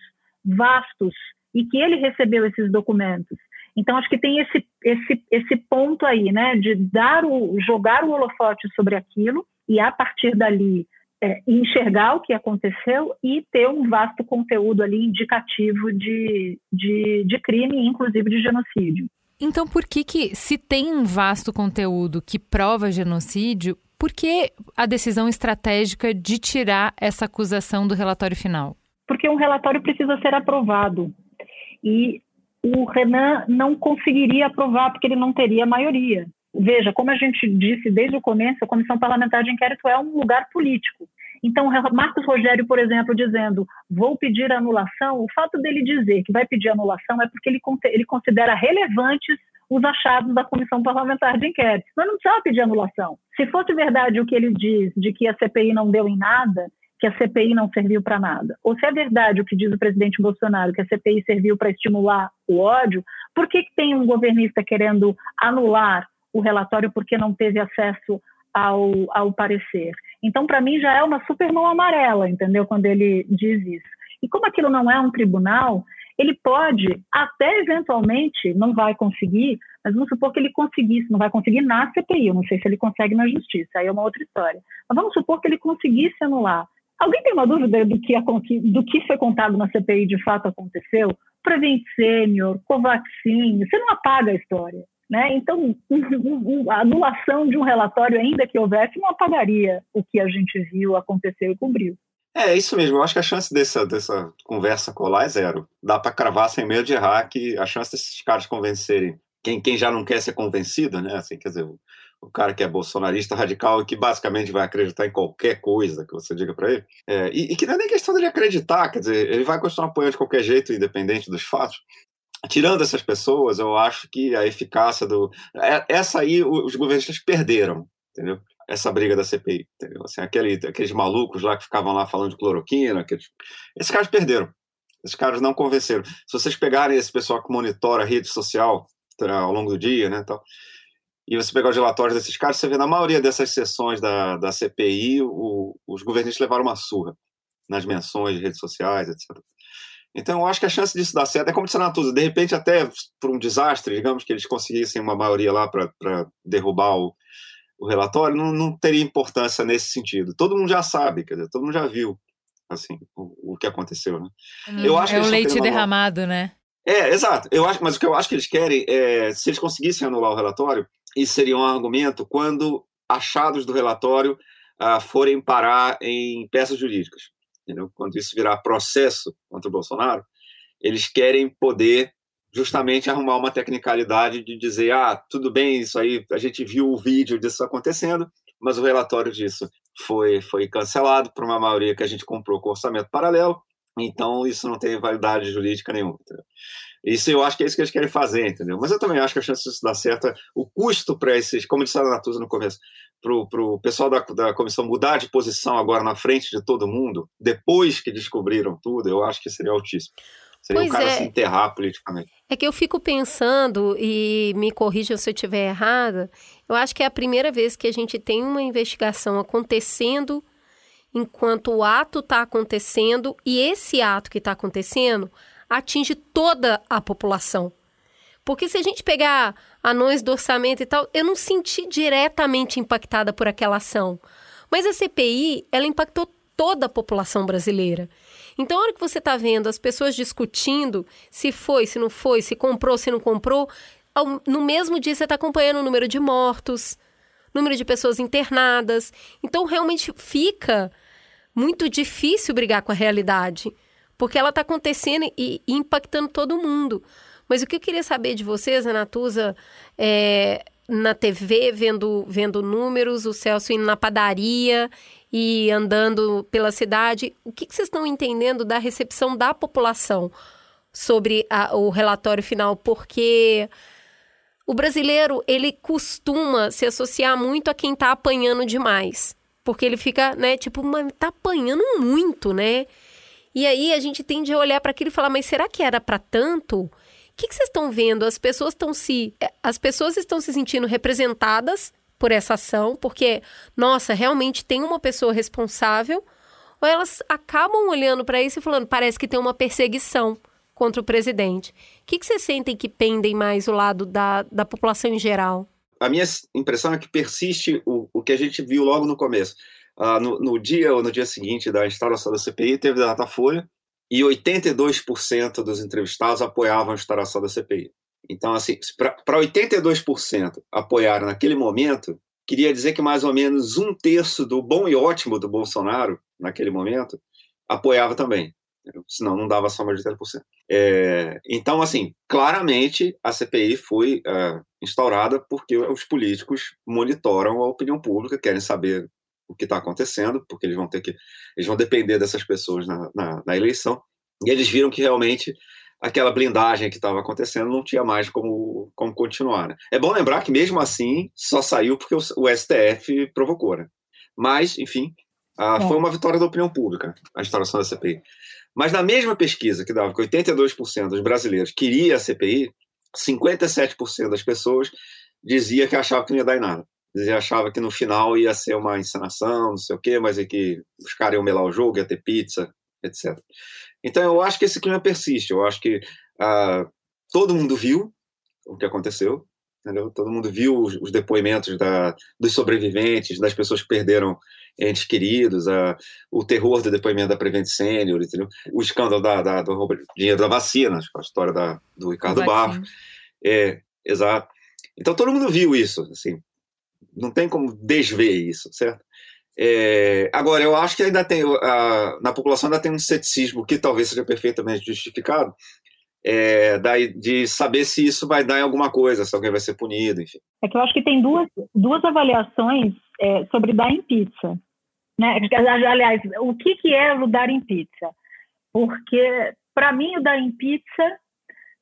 vastos e que ele recebeu esses documentos. Então, acho que tem esse, esse, esse ponto aí, né, de dar o, jogar o holofote sobre aquilo e, a partir dali, é, enxergar o que aconteceu e ter um vasto conteúdo ali indicativo de, de, de crime, inclusive de genocídio. Então, por que, que, se tem um vasto conteúdo que prova genocídio, por que a decisão estratégica de tirar essa acusação do relatório final? Porque um relatório precisa ser aprovado. E o Renan não conseguiria aprovar, porque ele não teria maioria. Veja, como a gente disse desde o começo, a Comissão Parlamentar de Inquérito é um lugar político. Então, Marcos Rogério, por exemplo, dizendo vou pedir anulação, o fato dele dizer que vai pedir anulação é porque ele, ele considera relevantes os achados da comissão parlamentar de inquérito. Nós não precisava pedir anulação. Se fosse verdade o que ele diz de que a CPI não deu em nada, que a CPI não serviu para nada, ou se é verdade o que diz o presidente Bolsonaro, que a CPI serviu para estimular o ódio, por que, que tem um governista querendo anular o relatório porque não teve acesso ao, ao parecer? Então, para mim, já é uma super mão amarela, entendeu? Quando ele diz isso. E como aquilo não é um tribunal, ele pode, até eventualmente, não vai conseguir, mas vamos supor que ele conseguisse, não vai conseguir na CPI, eu não sei se ele consegue na justiça, aí é uma outra história. Mas vamos supor que ele conseguisse anular. Alguém tem uma dúvida do que, do que foi contado na CPI de fato aconteceu? Prevent Senior, Covaxin, você não apaga a história. Né? Então, a anulação de um relatório, ainda que houvesse, não apagaria o que a gente viu, aconteceu e cobriu. É, isso mesmo. Eu acho que a chance dessa, dessa conversa colar é zero. Dá para cravar sem medo de errar que a chance desses caras convencerem quem, quem já não quer ser convencido, né? Assim, quer dizer, o, cara que é bolsonarista radical e que basicamente vai acreditar em qualquer coisa que você diga para ele, é, e, e, que não é nem questão dele acreditar, quer dizer, ele vai continuar apoiando de qualquer jeito, independente dos fatos. Tirando essas pessoas, eu acho que a eficácia do. É, essa aí os governistas perderam, entendeu? essa briga da CPI, entendeu? Assim, aquele, aqueles malucos lá que ficavam lá falando de cloroquina, aqueles... esses caras perderam. Esses caras não convenceram. Se vocês pegarem esse pessoal que monitora a rede social tá, ao longo do dia, né, tal, e você pegar os relatórios desses caras, você vê na maioria dessas sessões da, da CPI, o, os governistas levaram uma surra nas menções de redes sociais, etc. Então, eu acho que a chance disso dar certo é como disse a Natuza, de repente, até por um desastre, digamos que eles conseguissem uma maioria lá para derrubar o, o relatório, não, não teria importância nesse sentido. Todo mundo já sabe, quer dizer, todo mundo já viu assim o, o que aconteceu, né? Hum, eu acho é o leite derramado, né? É, exato. Eu acho, mas o que eu acho que eles querem é, se eles conseguissem anular o relatório, isso seria um argumento quando achados do relatório ah, forem parar em peças jurídicas, entendeu? Quando isso virar processo contra o Bolsonaro, eles querem poder justamente arrumar uma tecnicalidade de dizer, ah, tudo bem, isso aí, a gente viu o vídeo disso acontecendo, mas o relatório disso foi, foi cancelado por uma maioria que a gente comprou com orçamento paralelo, então isso não tem validade jurídica nenhuma. Entendeu? Isso eu acho que é isso que eles querem fazer, entendeu? Mas eu também acho que a chance disso dar certo, é o custo para esses, como disse a Natuza no começo, para o pessoal da, da comissão mudar de posição agora na frente de todo mundo, depois que descobriram tudo, eu acho que seria altíssimo. Seria pois o cara é. se enterrar politicamente. É que eu fico pensando, e me corrija se eu estiver errada, eu acho que é a primeira vez que a gente tem uma investigação acontecendo enquanto o ato está acontecendo e esse ato que está acontecendo atinge toda a população. Porque se a gente pegar anões do orçamento e tal, eu não senti diretamente impactada por aquela ação. Mas a CPI, ela impactou toda a população brasileira. Então, a hora que você está vendo as pessoas discutindo se foi, se não foi, se comprou, se não comprou, no mesmo dia você está acompanhando o número de mortos, número de pessoas internadas. Então, realmente fica muito difícil brigar com a realidade, porque ela está acontecendo e, impactando todo mundo. Mas o que eu queria saber de vocês, Anatuza, é, na TV, vendo, vendo números, o Celso indo na padaria e andando pela cidade. O que, que vocês estão entendendo da recepção da população sobre a, o relatório final? Porque o brasileiro ele costuma se associar muito a quem está apanhando demais, porque ele fica, né, tipo, mas tá apanhando muito, né? E aí a gente tende a olhar para aquilo e falar, mas será que era para tanto? O que, vocês estão vendo? As pessoas estão se, as pessoas estão se sentindo representadas por essa ação, porque, nossa, realmente tem uma pessoa responsável, ou elas acabam olhando para isso e falando, parece que tem uma perseguição contra o presidente. O que, que vocês sentem que pendem mais o lado da, da população em geral? A minha impressão é que persiste o, o que a gente viu logo no começo. Uh, no, no, dia ou no dia seguinte da instalação da CPI, teve Datafolha, e 82% dos entrevistados apoiavam a instalação da CPI. Então, assim, para 82% apoiar naquele momento, queria dizer que mais ou menos um terço do bom e ótimo do Bolsonaro, naquele momento, apoiava também. Senão não dava só mais de 30%. É, então, assim, claramente a CPI foi é, instaurada porque os políticos monitoram a opinião pública, querem saber o que está acontecendo, porque eles vão ter que. Eles vão depender dessas pessoas na, na, na eleição. E eles viram que realmente aquela blindagem que estava acontecendo não tinha mais como, como continuar. Né? É bom lembrar que, mesmo assim, só saiu porque o, o STF provocou. Né? Mas, enfim, é. foi uma vitória da opinião pública a instalação da CPI. Mas na mesma pesquisa que dava que 82% dos brasileiros queria a CPI, 57% das pessoas dizia que achava que não ia dar em nada. Dizia, achava que no final ia ser uma encenação, não sei o quê, mas é que os caras iam melar o jogo, ia ter pizza, etc. Então eu acho que esse clima persiste. Eu acho que uh, todo mundo viu o que aconteceu, entendeu? Todo mundo viu os, os depoimentos da, dos sobreviventes, das pessoas que perderam entes queridos, a, o terror do depoimento da Prevent Senior, entendeu? o escândalo da, da, do dinheiro da vacina, a história da, do Ricardo Barros. É, exato. Então todo mundo viu isso, assim, não tem como desver isso, certo? É, agora, eu acho que ainda tem, a, na população ainda tem um ceticismo que talvez seja perfeitamente justificado, é, de saber se isso vai dar em alguma coisa, se alguém vai ser punido, enfim. É que eu acho que tem duas, duas avaliações é, sobre dar em pizza. Né? Aliás, o que, que é o dar em pizza? Porque, para mim, o dar em pizza,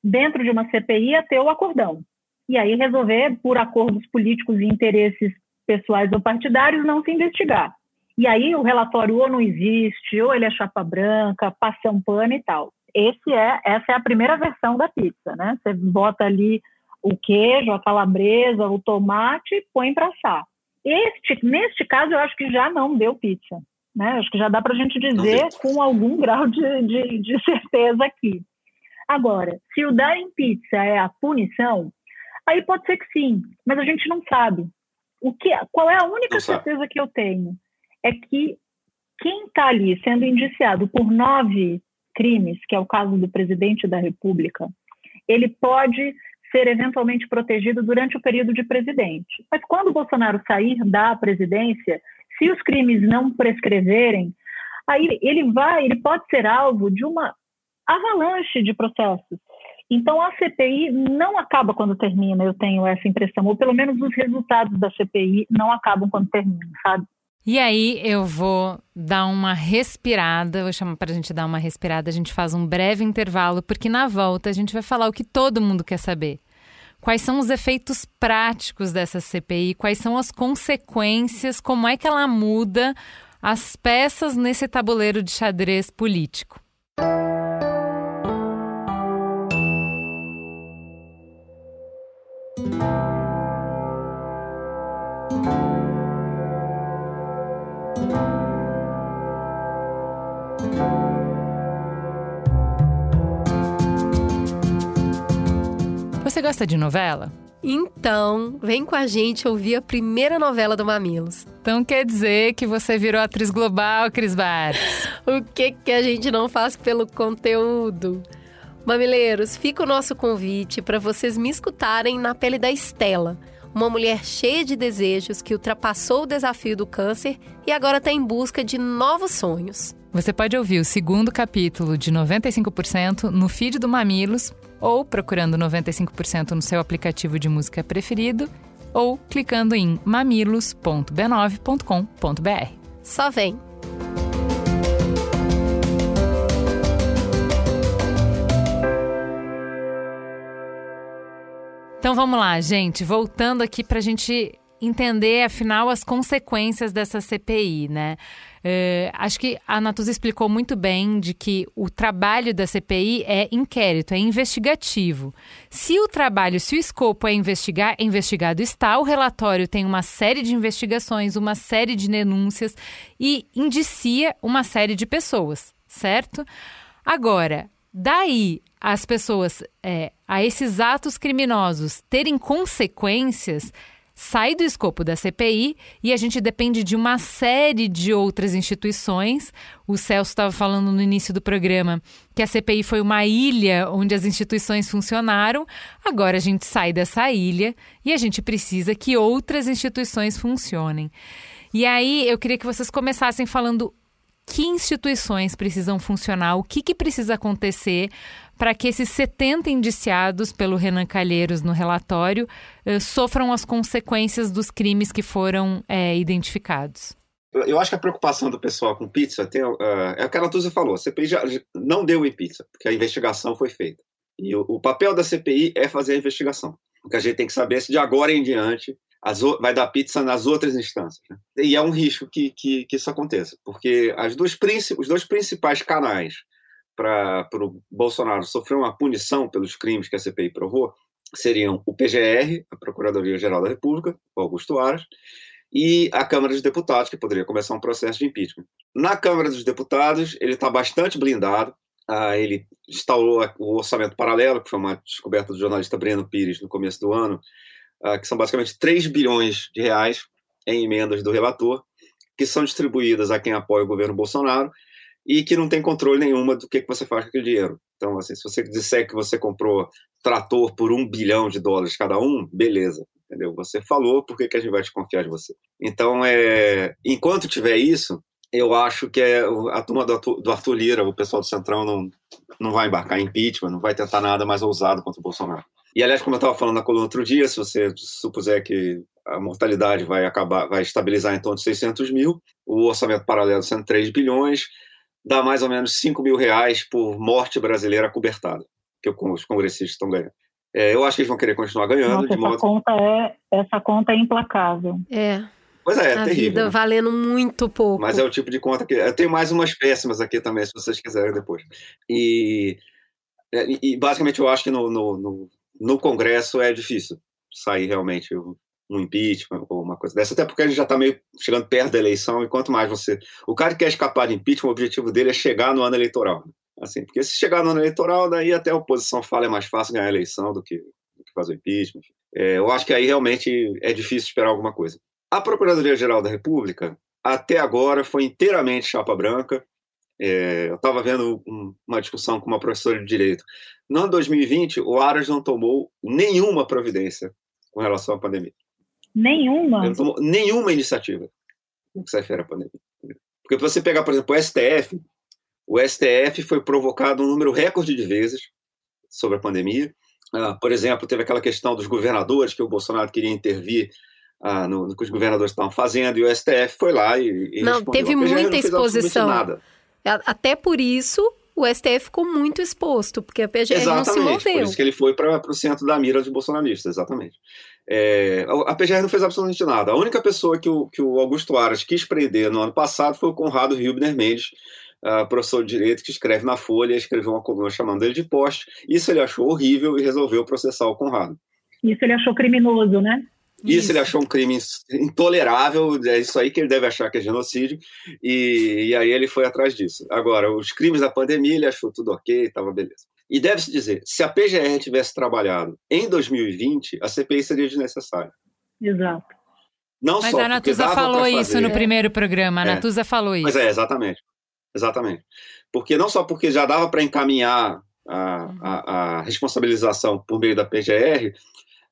dentro de uma CPI, é ter o acordão. E aí resolver, por acordos políticos e interesses pessoais ou partidários, não se investigar. E aí o relatório ou não existe, ou ele é chapa branca, passa um pano e tal. Esse é, essa é a primeira versão da pizza, né? Você bota ali o queijo, a calabresa, o tomate e põe para assar. Este, neste caso, eu acho que já não deu pizza. Né? Acho que já dá para a gente dizer com algum grau de, de, de, certeza aqui. Agora, se o dar em pizza é a punição, aí pode ser que sim, mas a gente não sabe. O que, qual é a única certeza que eu tenho? É que quem está ali sendo indiciado por nove crimes, que é o caso do presidente da República, ele pode ser eventualmente protegido durante o período de presidente. Mas quando Bolsonaro sair da presidência, se os crimes não prescreverem, aí ele vai, ele pode ser alvo de uma avalanche de processos. Então a CPI não acaba quando termina, eu tenho essa impressão, ou pelo menos os resultados da CPI não acabam quando termina, sabe? E aí eu vou dar uma respirada, vou chamar para a gente dar uma respirada, a gente faz um breve intervalo, porque na volta a gente vai falar o que todo mundo quer saber. Quais são os efeitos práticos dessa CPI? Quais são as consequências? Como é que ela muda as peças nesse tabuleiro de xadrez político? Você gosta de novela? Então, vem com a gente ouvir a primeira novela do Mamilos. Então quer dizer que você virou atriz global, Cris Bartz. o que, que a gente não faz pelo conteúdo? Mamileiros, fica o nosso convite para vocês me escutarem na pele da Estela, uma mulher cheia de desejos que ultrapassou o desafio do câncer e agora está em busca de novos sonhos. Você pode ouvir o segundo capítulo de 95% no feed do Mamilos ou procurando 95% no seu aplicativo de música preferido ou clicando em mamilos.b9.com.br. Só vem! Então vamos lá, gente. Voltando aqui para a gente entender, afinal, as consequências dessa CPI, né? É, acho que a Natuza explicou muito bem de que o trabalho da CPI é inquérito, é investigativo. Se o trabalho, se o escopo é investigar, investigado está, o relatório tem uma série de investigações, uma série de denúncias e indicia uma série de pessoas, certo? Agora, daí as pessoas, é, a esses atos criminosos terem consequências, sai do escopo da CPI e a gente depende de uma série de outras instituições. O Celso estava falando no início do programa que a CPI foi uma ilha onde as instituições funcionaram. Agora a gente sai dessa ilha e a gente precisa que outras instituições funcionem. E aí eu queria que vocês começassem falando que instituições precisam funcionar, o que, que precisa acontecer para que esses 70 indiciados pelo Renan Calheiros no relatório eh, sofram as consequências dos crimes que foram eh, identificados? eu acho que a preocupação do pessoal com pizza tem, uh, é o que a Natuza falou. A CPI já, não deu em pizza, porque a investigação foi feita. E o, o, papel da CPI é fazer a investigação. O que a gente tem que saber é se de agora em diante as, vai dar pizza nas outras instâncias. Né? E é um risco que, que, que isso aconteça, porque as duas os dois principais canais para o Bolsonaro sofrer uma punição pelos crimes que a CPI provou seriam o PGR, a Procuradoria-Geral da República, o Augusto Aras, e a Câmara dos Deputados, que poderia começar um processo de impeachment. Na Câmara dos Deputados, ele está bastante blindado. Ah, ele instaurou o orçamento paralelo, que foi uma descoberta do jornalista Breno Pires no começo do ano, ah, que são basicamente 3 bilhões de reais em emendas do relator, que são distribuídas a quem apoia o governo Bolsonaro e que não tem controle nenhuma do que, que você faz com aquele dinheiro. Então, assim, se você disser que você comprou trator por um bilhão de dólares cada um, beleza entendeu? Você falou, por que, que a gente vai desconfiar de você? Então, é, enquanto tiver isso, eu acho que é a turma do Arthur, do Arthur Lira, o pessoal do Centrão, não, não vai embarcar em impeachment, não vai tentar nada mais ousado contra o Bolsonaro. E, aliás, como eu estava falando na coluna outro dia, se você supuser que a mortalidade vai acabar, vai estabilizar em torno de 600 mil, o orçamento paralelo sendo 3 bilhões, dá mais ou menos 5 mil reais por morte brasileira cobertada, que os congressistas estão ganhando. É, eu acho que eles vão querer continuar ganhando. Nossa, de modo... essa, conta é, essa conta é implacável. É. Pois é, é a terrível. vida né? valendo muito pouco. Mas é o tipo de conta que. Eu tenho mais umas péssimas aqui também, se vocês quiserem depois. E, é, e basicamente eu acho que no, no, no, no Congresso é difícil sair realmente um impeachment coisa dessa, até porque a gente já está meio chegando perto da eleição, e quanto mais você. O cara que quer escapar de impeachment, o objetivo dele é chegar no ano eleitoral. Assim, porque se chegar no ano eleitoral, daí até a oposição fala é mais fácil ganhar a eleição do que, do que fazer o impeachment. É, eu acho que aí realmente é difícil esperar alguma coisa. A Procuradoria-Geral da República, até agora, foi inteiramente chapa branca. É, eu estava vendo um, uma discussão com uma professora de direito. No ano 2020, o Aras não tomou nenhuma providência com relação à pandemia. Nenhuma? Ele não tomou nenhuma iniciativa no que se refere à pandemia. Porque se você pegar, por exemplo, o STF, o STF foi provocado um número recorde de vezes sobre a pandemia. Ah, por exemplo, teve aquela questão dos governadores, que o Bolsonaro queria intervir ah, no, no, que os governadores estavam fazendo, e o STF foi lá e. e não, teve muita exposição. Nada. Até por isso, o STF ficou muito exposto, porque a PGR exatamente, não se moveu. Por isso que ele foi para o centro da mira dos bolsonaristas, exatamente. É, a PGR não fez absolutamente nada. A única pessoa que o, que o Augusto Aras quis prender no ano passado foi o Conrado Hilbner Mendes, uh, professor de direito que escreve na Folha, escreveu uma coluna chamando ele de poste. Isso ele achou horrível e resolveu processar o Conrado. Isso ele achou criminoso, né? Isso, isso, ele achou um crime intolerável, é isso aí que ele deve achar que é genocídio, e, e aí ele foi atrás disso. Agora, os crimes da pandemia, ele achou tudo ok, estava beleza. E deve-se dizer, se a PGR tivesse trabalhado em 2020, a CPI seria desnecessária. Exato. Não Mas só a Natuza falou isso no primeiro programa, a é. Natuza falou isso. Mas é, exatamente. Exatamente. Porque não só porque já dava para encaminhar a, a, a, responsabilização por meio da PGR,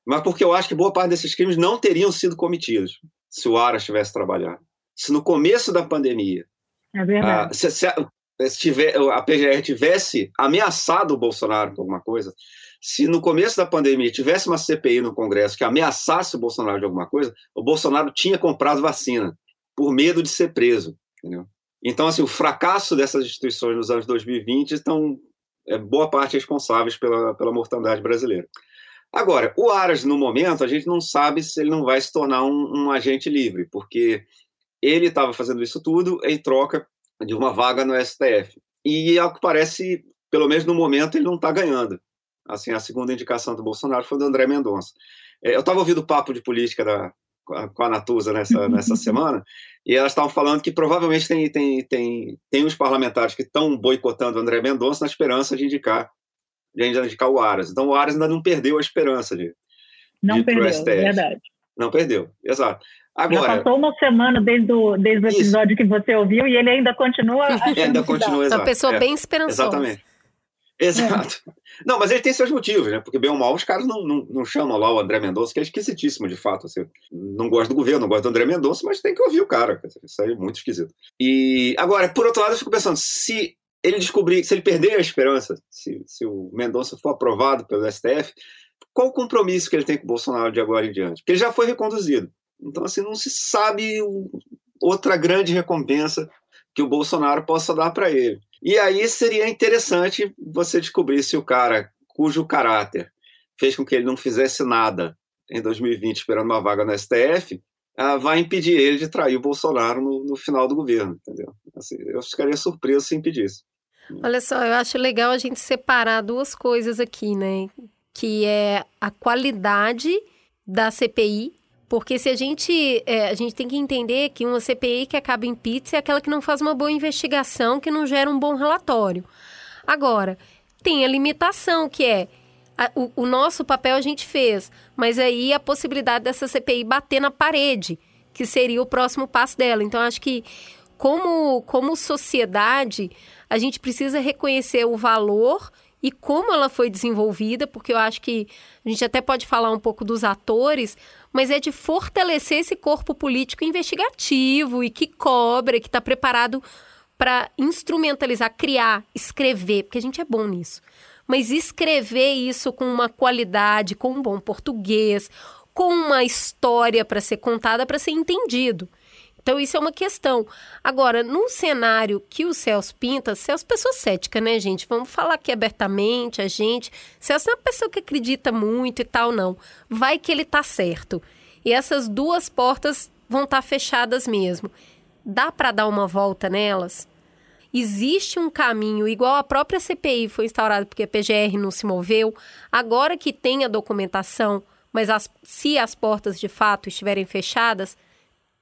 mas porque eu acho que boa parte desses crimes não teriam sido cometidos se o Aras tivesse trabalhado. Se no começo da pandemia é a, se, se, a, se tiver, a PGR tivesse ameaçado o Bolsonaro com alguma coisa, se no começo da pandemia tivesse uma CPI no Congresso que ameaçasse o Bolsonaro de alguma coisa, o Bolsonaro tinha comprado vacina por medo de ser preso. Entendeu? Então, assim, o fracasso dessas instituições nos anos 2020 estão é, boa parte responsáveis pela, pela mortandade brasileira. Agora, o Aras, no momento, a gente não sabe se ele não vai se tornar um, um agente livre, porque ele estava fazendo isso tudo em troca de uma vaga no STF. E, ao que parece, pelo menos no momento, ele não está ganhando. Assim, a segunda indicação do Bolsonaro foi do André Mendonça. É, eu estava ouvindo o papo de política da, com a Natuza nessa, nessa semana, e elas estavam falando que provavelmente tem, tem, tem, tem uns parlamentares que estão boicotando o André Mendonça na esperança de indicar, de indicar o Aras. Então o Aras ainda não perdeu a esperança de. Não de perdeu, STF. verdade. Não perdeu, exato. Agora, Já passou uma semana desde o, desde o episódio isso. que você ouviu e ele ainda continua. ainda continua, exato. Uma pessoa é, bem esperançosa. Exatamente. Exato. É. Não, mas ele tem seus motivos, né? Porque, bem ou mal, os caras não, não, não chamam lá o André Mendonça, que é esquisitíssimo, de fato. Assim, não gosto do governo, não gosto do André Mendonça, mas tem que ouvir o cara. Isso aí é muito esquisito. E, agora, por outro lado, eu fico pensando, se ele descobrir, se ele perder a esperança, se, se o Mendonça for aprovado pelo STF, qual o compromisso que ele tem com o Bolsonaro de agora em diante? Porque ele já foi reconduzido. Então, assim, não se sabe outra grande recompensa que o Bolsonaro possa dar para ele. E aí seria interessante você descobrir se o cara cujo caráter fez com que ele não fizesse nada em 2020 esperando uma vaga no STF, ah, vai impedir ele de trair o Bolsonaro no, no final do governo, entendeu? Assim, eu ficaria surpreso se impedisse. Olha só, eu acho legal a gente separar duas coisas aqui, né? Que é a qualidade da CPI, porque se a gente é, a gente tem que entender que uma CPI que acaba em pizza é aquela que não faz uma boa investigação, que não gera um bom relatório. Agora, tem a limitação que é a, o, o nosso papel a gente fez, mas aí a possibilidade dessa CPI bater na parede, que seria o próximo passo dela. Então, acho que como, como sociedade, a gente precisa reconhecer o valor e como ela foi desenvolvida, porque eu acho que a gente até pode falar um pouco dos atores, mas é de fortalecer esse corpo político investigativo e que cobra, que está preparado para instrumentalizar, criar, escrever, porque a gente é bom nisso mas escrever isso com uma qualidade, com um bom português, com uma história para ser contada, para ser entendido. Então, isso é uma questão. Agora, num cenário que o Celso pinta, Celso é pessoa cética, né, gente? Vamos falar aqui abertamente, a gente. Celso não é uma pessoa que acredita muito e tal, não. Vai que ele tá certo. E essas duas portas vão estar tá fechadas mesmo. Dá para dar uma volta nelas? existe um caminho, igual a própria CPI foi instaurada porque a PGR não se moveu, agora que tem a documentação, mas as, se as portas de fato estiverem fechadas,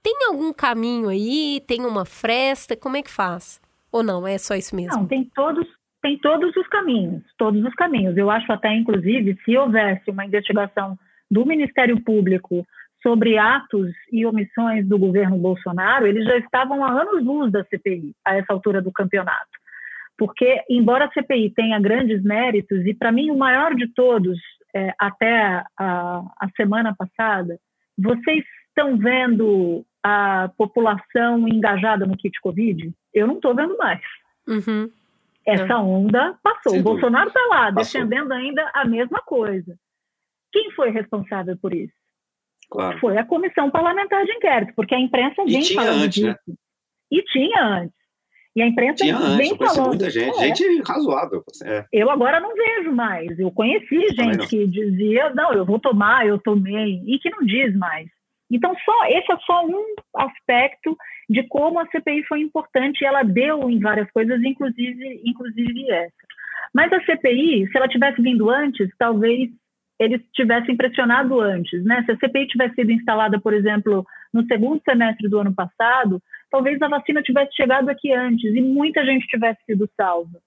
tem algum caminho aí? Tem uma fresta? Como é que faz? Ou não? É só isso mesmo? Não, tem todos, tem todos os caminhos, todos os caminhos. Eu acho até, inclusive, se houvesse uma investigação do Ministério Público sobre atos e omissões do governo Bolsonaro, eles já estavam há anos-luz da CPI, a essa altura do campeonato. Porque, embora a CPI tenha grandes méritos, e para mim o maior de todos, é, até a, a semana passada, vocês estão vendo a população engajada no kit Covid? Eu não estou vendo mais. Uhum. Essa onda passou. o Bolsonaro está lá, passou. defendendo ainda a mesma coisa. Quem foi responsável por isso? Claro. Foi a comissão parlamentar de inquérito, porque a imprensa vem falando antes, né? disso. Né? E tinha antes. E a imprensa tinha vem antes, falando. muita gente, é. gente razoável. É. Eu agora não vejo mais. Eu conheci gente que dizia, não, eu vou tomar, eu tomei, e que não diz mais. Então, só esse é só um aspecto de como a CPI foi importante e ela deu em várias coisas, inclusive, inclusive essa. Mas a CPI, se ela tivesse vindo antes, talvez eles tivessem pressionado antes. Né? Se a CPI tivesse sido instalada, por exemplo, no segundo semestre do ano passado, talvez a vacina tivesse chegado aqui antes e muita gente tivesse sido salva.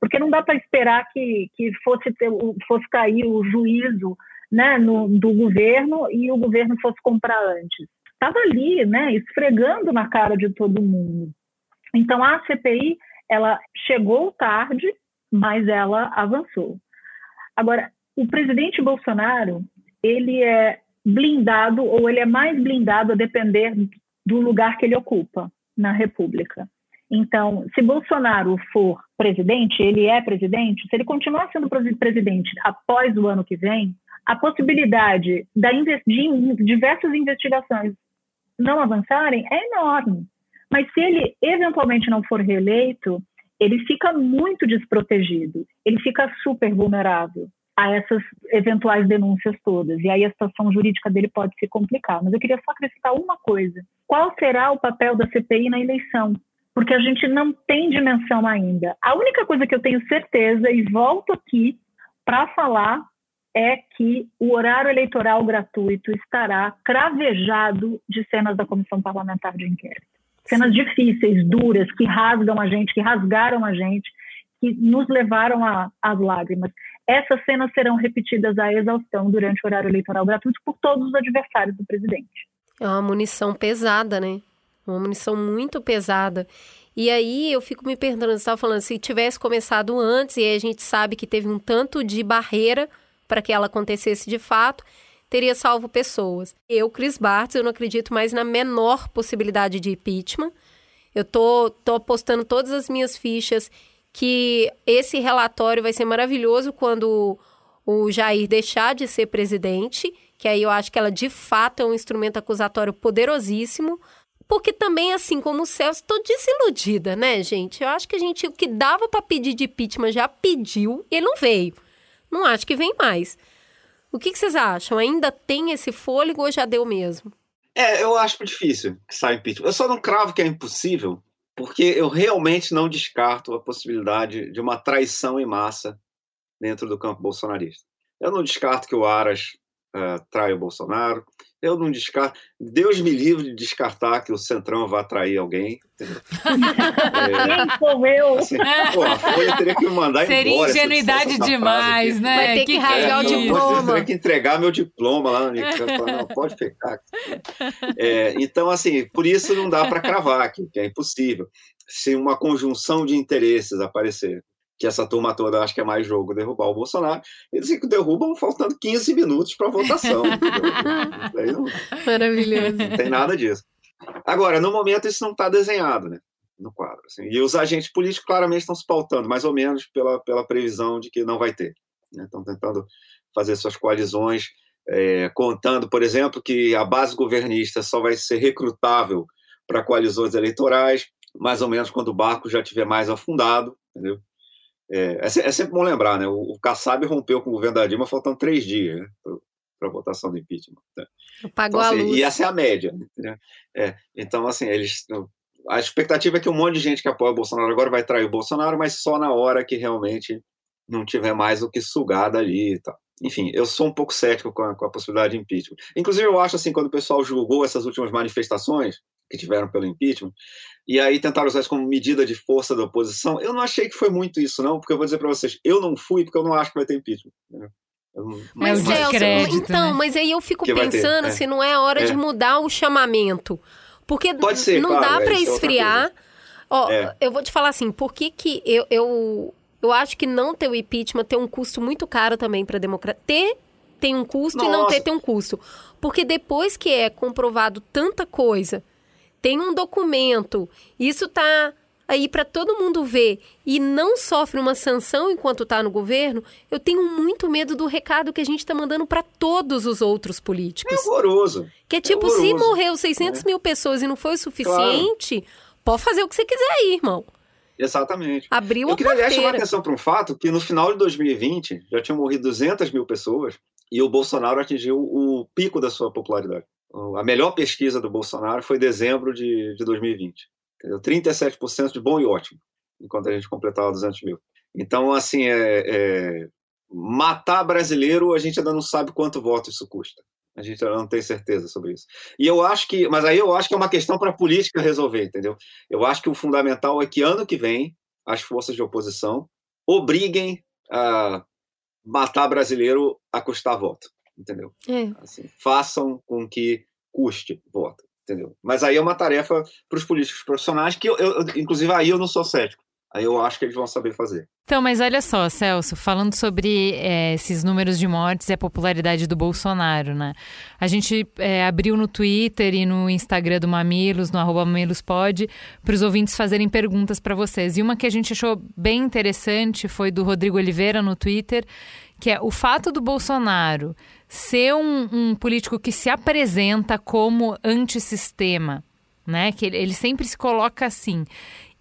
Porque não dá para esperar que, que fosse, ter, fosse cair o juízo né, no, do governo e o governo fosse comprar antes. Estava ali, né, esfregando na cara de todo mundo. Então, a CPI, ela chegou tarde, mas ela avançou. Agora, o presidente Bolsonaro, ele é blindado ou ele é mais blindado a depender do lugar que ele ocupa na República. Então, se Bolsonaro for presidente, ele é presidente, se ele continuar sendo presidente após o ano que vem, a possibilidade de diversas investigações não avançarem é enorme. Mas se ele eventualmente não for reeleito, ele fica muito desprotegido, ele fica super vulnerável a essas eventuais denúncias todas. E aí a situação jurídica dele pode se complicar. Mas eu queria só acrescentar uma coisa: qual será o papel da CPI na eleição? Porque a gente não tem dimensão ainda. A única coisa que eu tenho certeza, e volto aqui para falar, é que o horário eleitoral gratuito estará cravejado de cenas da Comissão Parlamentar de Inquérito. Cenas difíceis, duras, que rasgam a gente, que rasgaram a gente, que nos levaram às lágrimas. Essas cenas serão repetidas à exaustão durante o horário eleitoral gratuito por todos os adversários do presidente. É uma munição pesada, né? Uma munição muito pesada. E aí eu fico me perguntando, você estava falando, se tivesse começado antes, e a gente sabe que teve um tanto de barreira para que ela acontecesse de fato, teria salvo pessoas. Eu, Cris Bartz, eu não acredito mais na menor possibilidade de impeachment. Eu tô, tô apostando todas as minhas fichas que esse relatório vai ser maravilhoso quando o Jair deixar de ser presidente, que aí eu acho que ela de fato é um instrumento acusatório poderosíssimo. porque também, assim como o Celso, tô desiludida, né, gente? Eu acho que a gente, o que dava para pedir de impeachment já pediu e não veio. Não acho que vem mais. O que, que vocês acham? Ainda tem esse fôlego ou já deu mesmo? É, eu acho difícil que saia impeachment. Eu só não cravo que é impossível, porque eu realmente não descarto a possibilidade de uma traição em massa dentro do campo bolsonarista. Eu não descarto que o Aras uh, o Bolsonaro. Eu não descarto. Deus me livre de descartar que o Centrão vá atrair alguém. é, sou eu? Assim, pô, a Folha teria que me mandar Seria embora. Seria ingenuidade demais, né? Vai ter que, que rasgar o diploma. Eu teria que entregar meu diploma lá. Não, pode ficar. É, então, assim, por isso não dá para cravar, que é impossível. Se uma conjunção de interesses aparecer que essa turma toda acha que é mais jogo derrubar o Bolsonaro, eles que derrubam faltando 15 minutos para a votação. não, Maravilhoso. Não tem nada disso. Agora, no momento, isso não está desenhado né, no quadro. Assim, e os agentes políticos claramente estão se pautando, mais ou menos, pela, pela previsão de que não vai ter. Né, estão tentando fazer suas coalizões, é, contando, por exemplo, que a base governista só vai ser recrutável para coalizões eleitorais, mais ou menos quando o barco já estiver mais afundado, entendeu? É, é, é, sempre bom lembrar, né? O, o Kassab rompeu com o governo da Dilma faltando três dias né, para a votação do impeachment. Né? Apagou então, assim, a luz. E essa é a média. Né? É, então, assim, eles. A expectativa é que um monte de gente que apoia o Bolsonaro agora vai trair o Bolsonaro, mas só na hora que realmente não tiver mais o que sugar dali e tal. Enfim, eu sou um pouco cético com a, com a possibilidade de impeachment. Inclusive, eu acho assim, quando o pessoal julgou essas últimas manifestações que tiveram pelo impeachment, e aí tentaram usar isso como medida de força da oposição. Eu não achei que foi muito isso, não, porque eu vou dizer para vocês, eu não fui porque eu não acho que vai ter impeachment. Né? Não... Mas, é Celso, então, né? mas aí eu fico que pensando ter, é. se não é a hora é. de mudar o chamamento. Porque ser, não claro, dá para é, é esfriar. Ó, é. eu vou te falar assim, por que, que eu, eu, eu acho que não ter o impeachment tem um custo muito caro também para a democracia. Ter tem um custo Nossa. e não ter tem um custo. Porque depois que é comprovado tanta coisa tem um documento, isso está aí para todo mundo ver e não sofre uma sanção enquanto está no governo, eu tenho muito medo do recado que a gente está mandando para todos os outros políticos. É horroroso. Que é tipo, é se morreu 600 é. mil pessoas e não foi o suficiente, claro. pode fazer o que você quiser aí, irmão. Exatamente. Abriu eu a queria, chamar a atenção para um fato que no final de 2020 já tinham morrido 200 mil pessoas e o Bolsonaro atingiu o pico da sua popularidade. A melhor pesquisa do Bolsonaro foi dezembro de, de 2020. Entendeu? 37% de bom e ótimo, enquanto a gente completava 200 mil. Então, assim, é, é, matar brasileiro, a gente ainda não sabe quanto voto isso custa. A gente ainda não tem certeza sobre isso. E eu acho que, mas aí eu acho que é uma questão para a política resolver, entendeu? Eu acho que o fundamental é que ano que vem as forças de oposição obriguem a matar brasileiro a custar voto entendeu? É. Assim, façam com que custe voto, entendeu? Mas aí é uma tarefa para os políticos profissionais que, eu, eu, inclusive, aí eu não sou cético. Aí eu acho que eles vão saber fazer. Então, mas olha só, Celso, falando sobre é, esses números de mortes e a popularidade do Bolsonaro, né? A gente é, abriu no Twitter e no Instagram do Mamilos, no arroba mamilospod, para os ouvintes fazerem perguntas para vocês. E uma que a gente achou bem interessante foi do Rodrigo Oliveira no Twitter, que é o fato do Bolsonaro ser um, um político que se apresenta como antissistema, né? Que ele, ele sempre se coloca assim.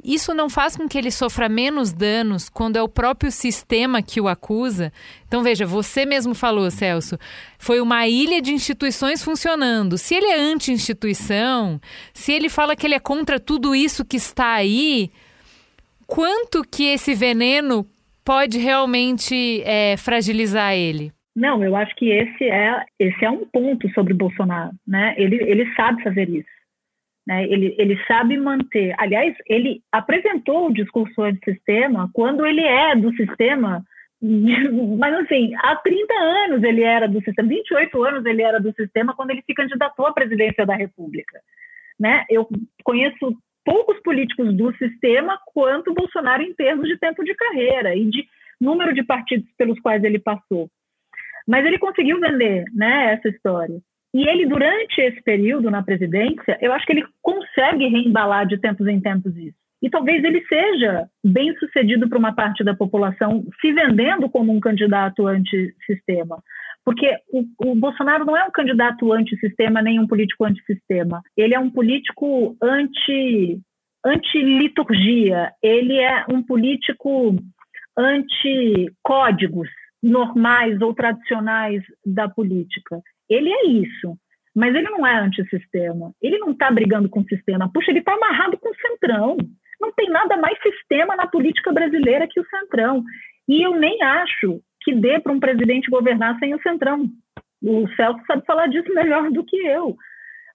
Isso não faz com que ele sofra menos danos quando é o próprio sistema que o acusa? Então, veja, você mesmo falou, Celso, foi uma ilha de instituições funcionando. Se ele é anti-instituição, se ele fala que ele é contra tudo isso que está aí, quanto que esse veneno pode realmente é, fragilizar ele? Não, eu acho que esse é, esse é um ponto sobre Bolsonaro, né? Ele, ele sabe fazer isso. Né? Ele, ele sabe manter. Aliás, ele apresentou o discurso antissistema quando ele é do sistema, mas assim, há 30 anos ele era do sistema, 28 anos ele era do sistema quando ele se candidatou à presidência da República. Né? Eu conheço poucos políticos do sistema quanto Bolsonaro em termos de tempo de carreira e de número de partidos pelos quais ele passou. Mas ele conseguiu vender né, essa história. E ele, durante esse período na presidência, eu acho que ele consegue reembalar de tempos em tempos isso. E talvez ele seja bem sucedido para uma parte da população se vendendo como um candidato antissistema. Porque o, o Bolsonaro não é um candidato antissistema nem um político antissistema. Ele é um político anti anti-liturgia, ele é um político anti-códigos normais ou tradicionais da política. Ele é isso, mas ele não é antissistema. Ele não está brigando com o sistema. Puxa, ele está amarrado com o centrão. Não tem nada mais sistema na política brasileira que o centrão. E eu nem acho que dê para um presidente governar sem o centrão. O Celso sabe falar disso melhor do que eu.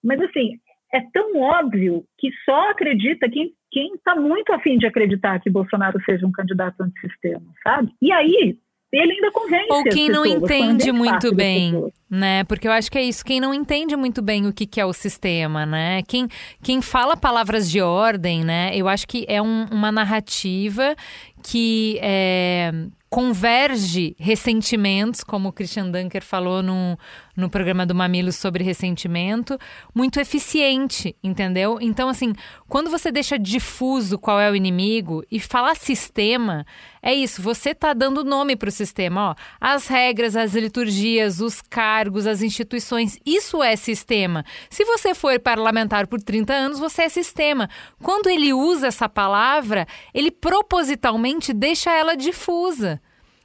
Mas, assim, é tão óbvio que só acredita quem está muito afim de acreditar que Bolsonaro seja um candidato antissistema, sabe? E aí, ele ainda convence Ou quem não entende muito bem, né? Porque eu acho que é isso, quem não entende muito bem o que, que é o sistema, né? Quem, quem fala palavras de ordem, né? Eu acho que é um, uma narrativa que é, converge ressentimentos, como o Christian Dunker falou no, no programa do Mamilo sobre ressentimento, muito eficiente, entendeu? Então, assim, quando você deixa difuso qual é o inimigo e falar sistema, é isso, você tá dando nome para o sistema, ó. As regras, as liturgias, os cargos, as instituições, isso é sistema. Se você for parlamentar por 30 anos, você é sistema. Quando ele usa essa palavra, ele propositalmente deixa ela difusa.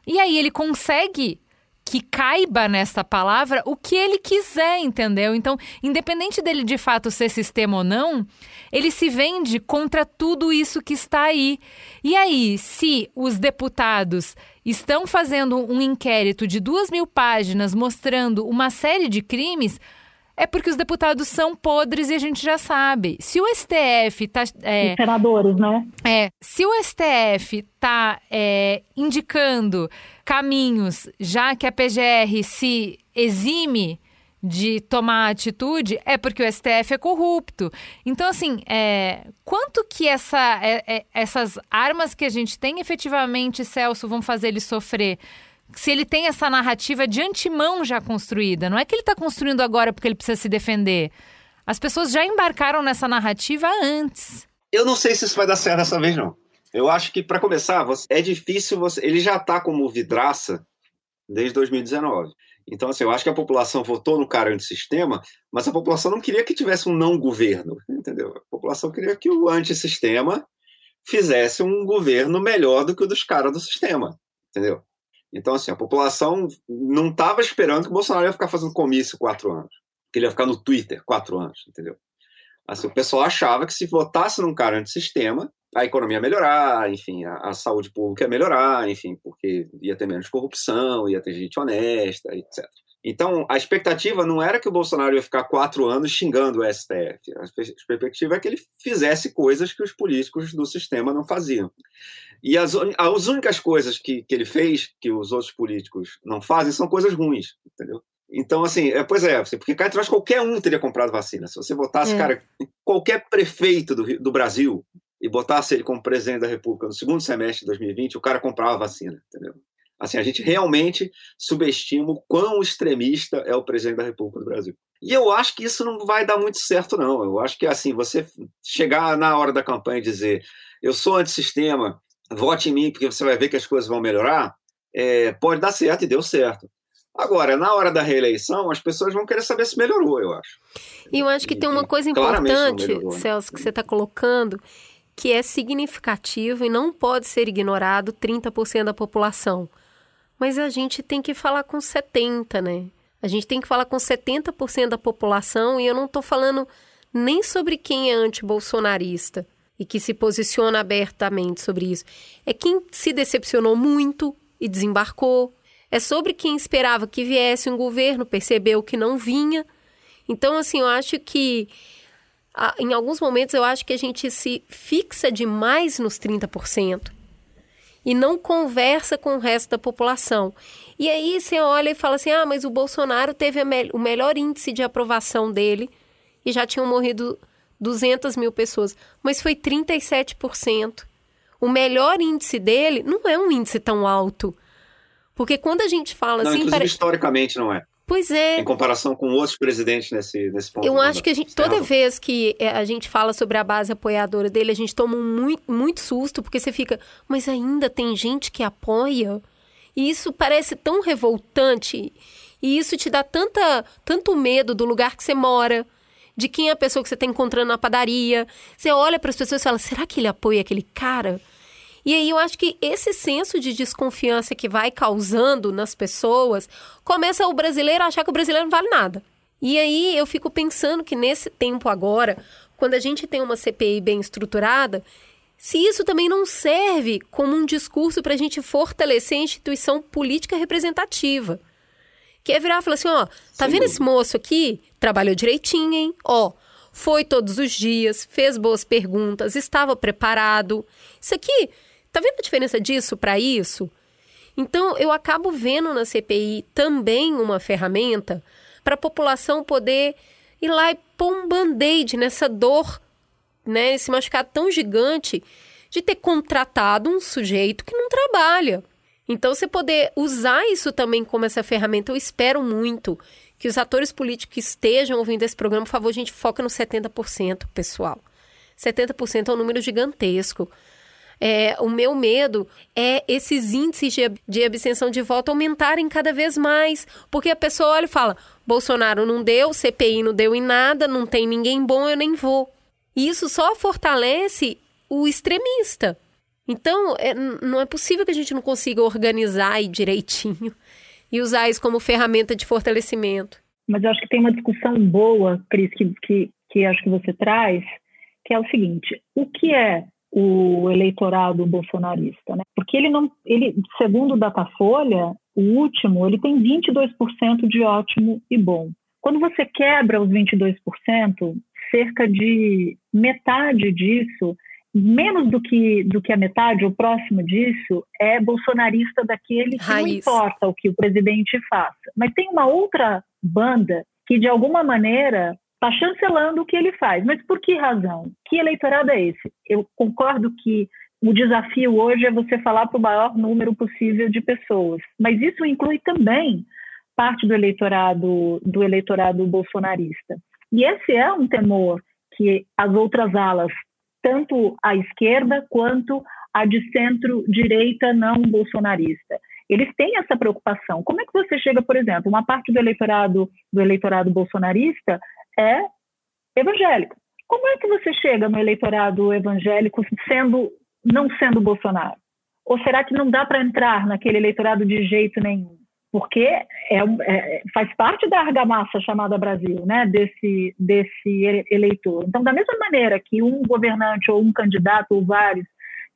E aí ele consegue que caiba nessa palavra o que ele quiser, entendeu? Então, independente dele de fato ser sistema ou não, ele se vende contra tudo isso que está aí. E aí, se os deputados estão fazendo um inquérito de duas mil páginas mostrando uma série de crimes, é porque os deputados são podres e a gente já sabe. Se o STF tá. É, senadores, né? É. Se o STF tá é, indicando caminhos, já que a PGR se exime de tomar atitude, é porque o STF é corrupto. Então, assim, é, quanto que essa, é, é, essas armas que a gente tem efetivamente, Celso, vão fazer ele sofrer? Se ele tem essa narrativa de antemão já construída. Não é que ele está construindo agora porque ele precisa se defender. As pessoas já embarcaram nessa narrativa antes. Eu não sei se isso vai dar certo dessa vez, não. Eu acho que, para começar, é difícil você. Ele já está como vidraça desde 2019. Então, assim, eu acho que a população votou no cara antissistema, mas a população não queria que tivesse um não governo, entendeu? A população queria que o antissistema fizesse um governo melhor do que o dos caras do sistema, entendeu? Então, assim, a população não estava esperando que o Bolsonaro ia ficar fazendo comício quatro anos, que ele ia ficar no Twitter quatro anos, entendeu? Assim, o pessoal achava que se votasse num cara antissistema, a economia ia melhorar, enfim, a, a, saúde pública ia melhorar, enfim, porque ia ter menos corrupção, ia ter gente honesta, etc. Então, a expectativa não era que o Bolsonaro ia ficar quatro anos xingando o STF. A expectativa é que ele fizesse coisas que os políticos do sistema não faziam. E as, as únicas coisas que, que ele fez, que os outros políticos não fazem, são coisas ruins, entendeu? Então, assim, é, pois é, porque cá atrás qualquer um teria comprado vacina. Se você botasse, é. cara, qualquer prefeito do, do Brasil e botasse ele como presidente da República no segundo semestre de 2020, o cara comprava vacina, entendeu? Assim, a gente realmente subestima o quão extremista é o presidente da República do Brasil. E eu acho que isso não vai dar muito certo, não. Eu acho que, assim, você chegar na hora da campanha e dizer eu sou antissistema, vote em mim porque você vai ver que as coisas vão melhorar, é, pode dar certo e deu certo. Agora, na hora da reeleição, as pessoas vão querer saber se melhorou, eu acho. E eu acho que tem uma coisa importante, melhorou, né? Celso, que você está colocando, que é significativo e não pode ser ignorado 30% da população. Mas a gente tem que falar com 70%, né? A gente tem que falar com 70% da população e eu não estou falando nem sobre quem é antibolsonarista e que se posiciona abertamente sobre isso. É quem se decepcionou muito e desembarcou. É sobre quem esperava que viesse um governo, percebeu que não vinha. Então, assim, eu acho que em alguns momentos eu acho que a gente se fixa demais nos 30% e não conversa com o resto da população. E aí você olha e fala assim: ah, mas o Bolsonaro teve me o melhor índice de aprovação dele e já tinham morrido 200 mil pessoas, mas foi 37%. O melhor índice dele não é um índice tão alto. Porque quando a gente fala não, assim. Inclusive, historicamente não é. Pois é. Em comparação com outros presidentes nesse, nesse ponto. Eu acho que a gente, toda vez que é, a gente fala sobre a base apoiadora dele, a gente toma um muito, muito susto, porque você fica, mas ainda tem gente que apoia? E isso parece tão revoltante. E isso te dá tanta, tanto medo do lugar que você mora, de quem é a pessoa que você está encontrando na padaria. Você olha para as pessoas e fala: será que ele apoia aquele cara? E aí eu acho que esse senso de desconfiança que vai causando nas pessoas começa o brasileiro a achar que o brasileiro não vale nada. E aí eu fico pensando que nesse tempo agora, quando a gente tem uma CPI bem estruturada, se isso também não serve como um discurso para a gente fortalecer a instituição política representativa. Que é virar e falar assim, ó, tá Sim. vendo esse moço aqui? Trabalhou direitinho, hein? Ó, foi todos os dias, fez boas perguntas, estava preparado. Isso aqui, tá vendo a diferença disso para isso? Então, eu acabo vendo na CPI também uma ferramenta para a população poder ir lá e pôr um band-aid nessa dor né, esse machucado tão gigante de ter contratado um sujeito que não trabalha. Então, você poder usar isso também como essa ferramenta, eu espero muito que os atores políticos estejam ouvindo esse programa, por favor, a gente foca no 70%, pessoal. 70% é um número gigantesco. É, o meu medo é esses índices de, de abstenção de voto aumentarem cada vez mais. Porque a pessoa olha e fala: Bolsonaro não deu, CPI não deu em nada, não tem ninguém bom, eu nem vou. E isso só fortalece o extremista. Então, é, não é possível que a gente não consiga organizar aí direitinho e usar isso como ferramenta de fortalecimento. Mas eu acho que tem uma discussão boa, Cris, que, que, que acho que você traz, que é o seguinte: o que é o eleitorado bolsonarista? Né? Porque ele não, ele, segundo o Datafolha, o último, ele tem 22% de ótimo e bom. Quando você quebra os 22%, cerca de metade disso, menos do que, do que a metade, o próximo disso, é bolsonarista daquele que Raiz. não importa o que o presidente faça. Mas tem uma outra banda que, de alguma maneira, está chancelando o que ele faz. Mas por que razão? Que eleitorado é esse? Eu concordo que o desafio hoje é você falar para o maior número possível de pessoas, mas isso inclui também parte do eleitorado do eleitorado bolsonarista. E esse é um temor que as outras alas, tanto a esquerda quanto a de centro-direita não bolsonarista, eles têm essa preocupação. Como é que você chega, por exemplo, uma parte do eleitorado do eleitorado bolsonarista é evangélico. Como é que você chega no eleitorado evangélico sendo não sendo Bolsonaro? Ou será que não dá para entrar naquele eleitorado de jeito nenhum? porque é, é, faz parte da argamassa chamada Brasil, né, desse, desse eleitor. Então, da mesma maneira que um governante ou um candidato ou vários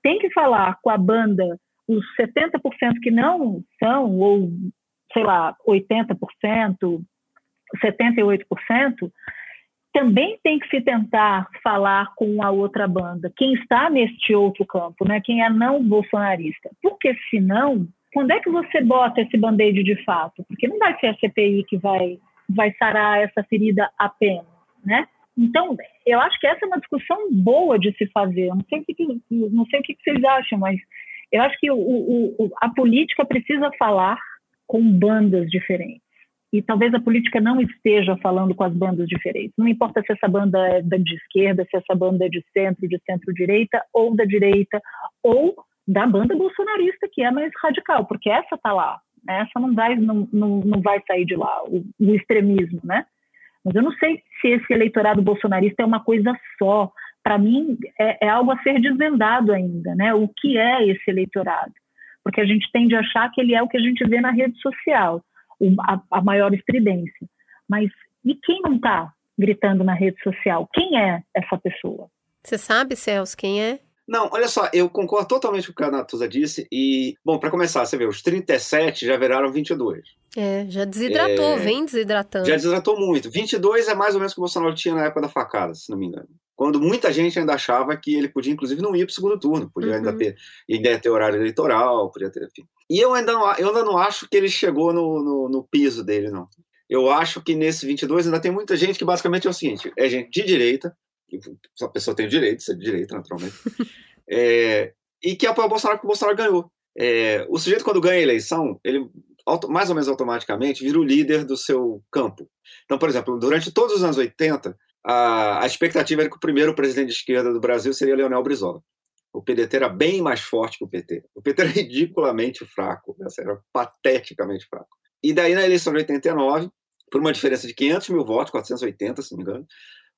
tem que falar com a banda, os 70% que não são, ou sei lá, 80%, 78%, também tem que se tentar falar com a outra banda, quem está neste outro campo, né, quem é não bolsonarista. Porque senão quando é que você bota esse band-aid de fato? Porque não vai ser a CPI que vai, vai sarar essa ferida apenas, né? Então, eu acho que essa é uma discussão boa de se fazer. Eu não sei o que, não sei o que vocês acham, mas eu acho que o, o, a política precisa falar com bandas diferentes. E talvez a política não esteja falando com as bandas diferentes. Não importa se essa banda é de esquerda, se essa banda é de centro, de centro-direita, ou da direita, ou da banda bolsonarista, que é mais radical, porque essa está lá, né? essa não vai, não, não, não vai sair de lá, o, o extremismo, né? Mas eu não sei se esse eleitorado bolsonarista é uma coisa só. Para mim, é, é, algo a ser desvendado ainda, né? O que é esse eleitorado? Porque a gente tende a achar que ele é o que a gente vê na rede social, a, a maior estridência. Mas e quem não está gritando na rede social? Quem é essa pessoa? Você sabe, Celso, quem é? Não, olha só, eu concordo totalmente com o que a Natuza disse. E, bom, para começar, você vê, os 37 já viraram 22. É, já desidratou, é, vem desidratando. Já desidratou muito. 22 é mais ou menos o que o Bolsonaro tinha na época da facada, se não me engano. Quando muita gente ainda achava que ele podia, inclusive, não ir para o segundo turno, podia uhum. ainda ter ideia ter horário eleitoral, podia ter, enfim. E eu ainda não, eu ainda não acho que ele chegou no, no, no piso dele, não. Eu acho que nesse 22 ainda tem muita gente que basicamente é o seguinte: é gente de direita, a pessoa tem o direito de ser de direita, naturalmente, é, e que apoia o Bolsonaro porque o Bolsonaro ganhou. É, o sujeito, quando ganha a eleição, ele mais ou menos automaticamente vira o líder do seu campo. Então, por exemplo, durante todos os anos 80, a, a expectativa era que o primeiro presidente de esquerda do Brasil seria Leonel Brizola. O PDT era bem mais forte que o PT. O PT era ridiculamente fraco, né? era pateticamente fraco. E daí, na eleição de 89, por uma diferença de 500 mil votos, 480, se não me engano,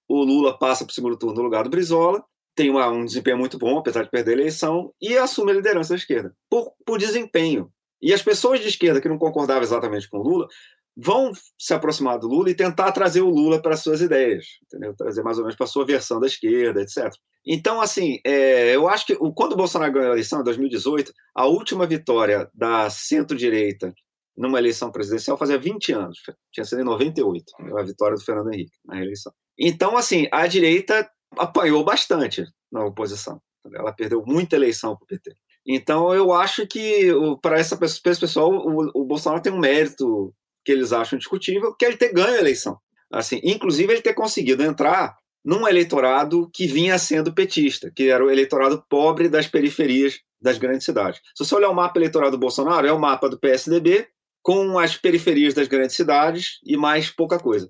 o Lula passa para o segundo turno no lugar do Brizola, tem uma, um desempenho muito bom, apesar de perder a eleição, e assume a liderança da esquerda, por, por desempenho. E as pessoas de esquerda que não concordavam exatamente com o Lula vão se aproximar do Lula e tentar trazer o Lula para suas ideias, entendeu? Trazer mais ou menos para sua versão da esquerda, etc. Então, assim, é, eu acho que quando o Bolsonaro ganhou a eleição em 2018, a última vitória da centro-direita numa eleição presidencial fazia 20 anos, tinha sido em 98, a vitória do Fernando Henrique na reeleição. Então, assim, a direita apanhou bastante na oposição. Ela perdeu muita eleição para o PT. Então, eu acho que para essa esse pessoal, o, o, Bolsonaro tem um mérito que eles acham discutível, que é ele ter ganho a eleição. Assim, inclusive, ele ter conseguido entrar num eleitorado que vinha sendo petista, que era o eleitorado pobre das periferias das grandes cidades. Se você olhar o mapa eleitoral do Bolsonaro, é o mapa do PSDB com as periferias das grandes cidades e mais pouca coisa.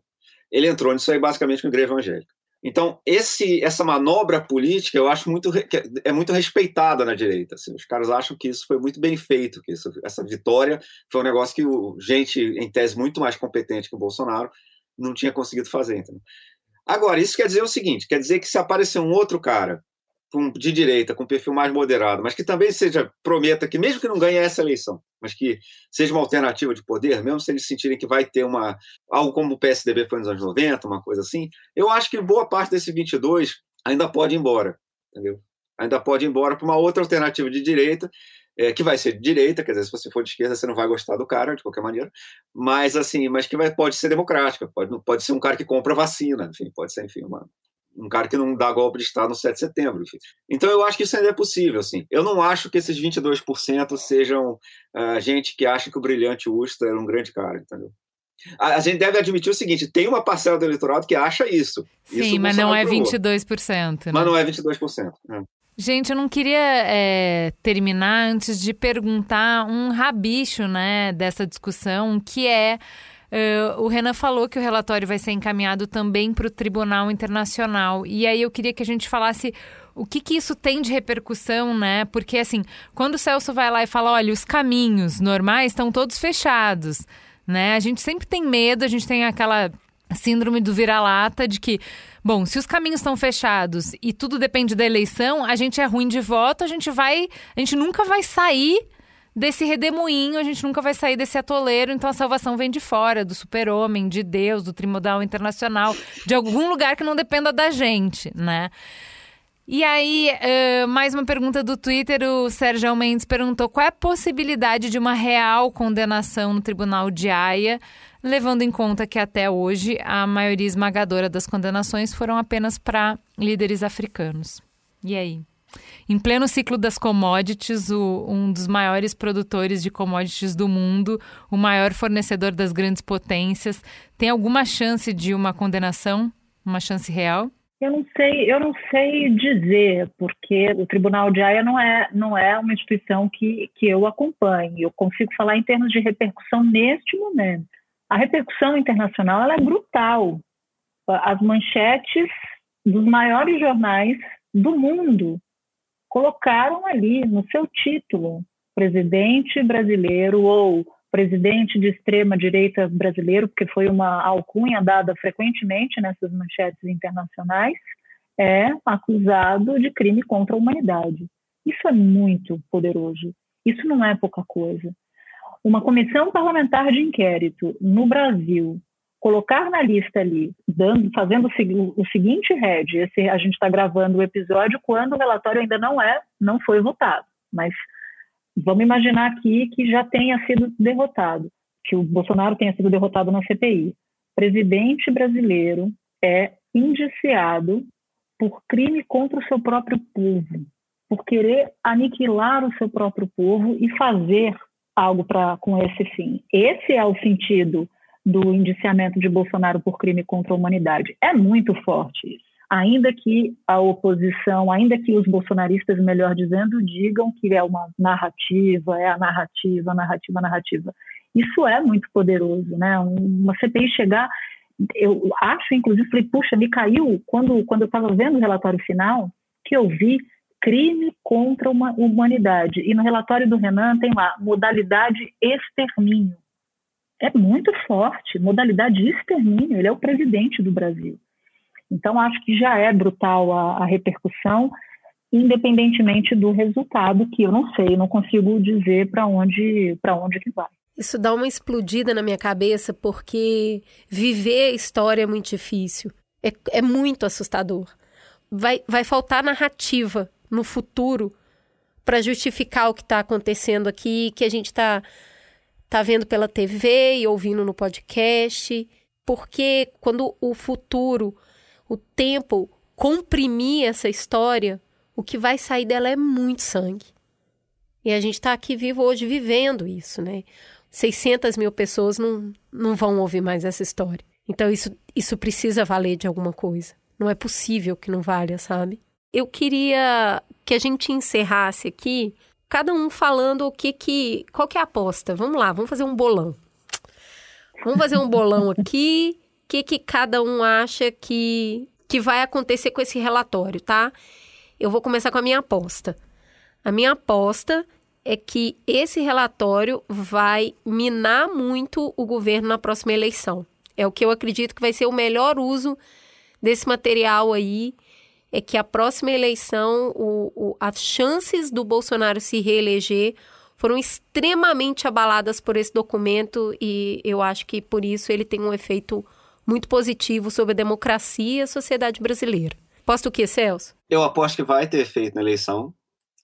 Ele entrou nisso aí basicamente com a igreja evangélica. Então, esse, essa manobra política eu acho muito é muito respeitada na direita. Assim, os caras acham que isso foi muito bem feito, que isso, essa vitória foi um negócio que o, gente, em tese, muito mais competente que o Bolsonaro, não tinha conseguido fazer. Entendeu? Agora, isso quer dizer o seguinte: quer dizer que se aparecer um outro cara de direita, com perfil mais moderado, mas que também seja, prometa que, mesmo que não ganhe essa eleição, mas que seja uma alternativa de poder, mesmo se eles sentirem que vai ter uma algo como o PSDB foi nos anos 90, uma coisa assim, eu acho que boa parte desse 22 ainda pode ir embora, entendeu? Ainda pode ir embora para uma outra alternativa de direita, é, que vai ser de direita, quer dizer, se você for de esquerda, você não vai gostar do cara, de qualquer maneira, mas assim, mas que vai, pode ser democrática, pode, pode ser um cara que compra vacina, enfim, pode ser, enfim, uma, um cara que não dá golpe de Estado no 7 de setembro. Enfim. Então eu acho que isso ainda é possível. Assim. Eu não acho que esses 22% sejam uh, gente que acha que o brilhante Usta era um grande cara, entendeu? A, a, gente deve admitir o seguinte: tem uma parcela do eleitorado que acha isso. Sim, isso mas não é 22%. Né? Mas não é 22%. É. Gente, eu não queria é, terminar antes de perguntar um rabicho né, dessa discussão, que é Uh, o Renan falou que o relatório vai ser encaminhado também para o Tribunal Internacional. E aí eu queria que a gente falasse o que, que isso tem de repercussão, né? Porque, assim, quando o Celso vai lá e fala: olha, os caminhos normais estão todos fechados, né? A gente sempre tem medo, a gente tem aquela síndrome do vira-lata de que. Bom, se os caminhos estão fechados e tudo depende da eleição, a gente é ruim de voto, a gente vai. A gente nunca vai sair desse redemoinho, a gente nunca vai sair desse atoleiro, então a salvação vem de fora, do super-homem, de Deus, do trimodal internacional, de algum lugar que não dependa da gente, né? E aí, uh, mais uma pergunta do Twitter, o Sérgio Mendes perguntou qual é a possibilidade de uma real condenação no Tribunal de Haia, levando em conta que até hoje a maioria esmagadora das condenações foram apenas para líderes africanos. E aí? Em pleno ciclo das commodities, o, um dos maiores produtores de commodities do mundo, o maior fornecedor das grandes potências, tem alguma chance de uma condenação, uma chance real? Eu não sei, eu não sei dizer, porque o Tribunal de Haia não é, não é uma instituição que, que eu acompanhe. Eu consigo falar em termos de repercussão neste momento. A repercussão internacional é brutal. As manchetes dos maiores jornais do mundo colocaram ali no seu título presidente brasileiro ou presidente de extrema direita brasileiro, porque foi uma alcunha dada frequentemente nessas manchetes internacionais, é acusado de crime contra a humanidade. Isso é muito poderoso. Isso não é pouca coisa. Uma comissão parlamentar de inquérito no Brasil colocar na lista ali, dando, fazendo o, o seguinte head, esse, a gente está gravando o episódio quando o relatório ainda não é, não foi votado, mas vamos imaginar aqui que já tenha sido derrotado, que o Bolsonaro tenha sido derrotado na CPI. Presidente brasileiro é indiciado por crime contra o seu próprio povo, por querer aniquilar o seu próprio povo e fazer algo para com esse fim. Esse é o sentido do indiciamento de Bolsonaro por crime contra a humanidade. É muito forte isso. Ainda que a oposição, ainda que os bolsonaristas, melhor dizendo, digam que é uma narrativa, é a narrativa, narrativa, narrativa. Isso é muito poderoso, né? Uma CPI chegar, eu acho, inclusive, falei, puxa, me caiu quando, quando eu estava vendo o relatório final, que eu vi crime contra a humanidade. E no relatório do Renan tem lá, modalidade extermínio é muito forte, modalidade de extermínio, ele é o presidente do Brasil. Então, acho que já é brutal a, a repercussão, independentemente do resultado, que eu não sei, não consigo dizer para onde, onde que vai. Isso dá uma explodida na minha cabeça, porque viver a história é muito difícil. É, é muito assustador. Vai, vai faltar narrativa no futuro para justificar o que está acontecendo aqui, que a gente está tá vendo pela TV e ouvindo no podcast. Porque quando o futuro, o tempo comprimir essa história, o que vai sair dela é muito sangue. E a gente está aqui vivo hoje vivendo isso, né? 600 mil pessoas não, não vão ouvir mais essa história. Então isso, isso precisa valer de alguma coisa. Não é possível que não valha, sabe? Eu queria que a gente encerrasse aqui, cada um falando o que que. Qual que é a aposta? Vamos lá, vamos fazer um bolão. Vamos fazer um bolão aqui. O que, que cada um acha que, que vai acontecer com esse relatório, tá? Eu vou começar com a minha aposta. A minha aposta é que esse relatório vai minar muito o governo na próxima eleição. É o que eu acredito que vai ser o melhor uso desse material aí é que a próxima eleição, o, o, as chances do Bolsonaro se reeleger foram extremamente abaladas por esse documento e eu acho que por isso ele tem um efeito muito positivo sobre a democracia e a sociedade brasileira. Posto o que, Celso? Eu aposto que vai ter efeito na eleição.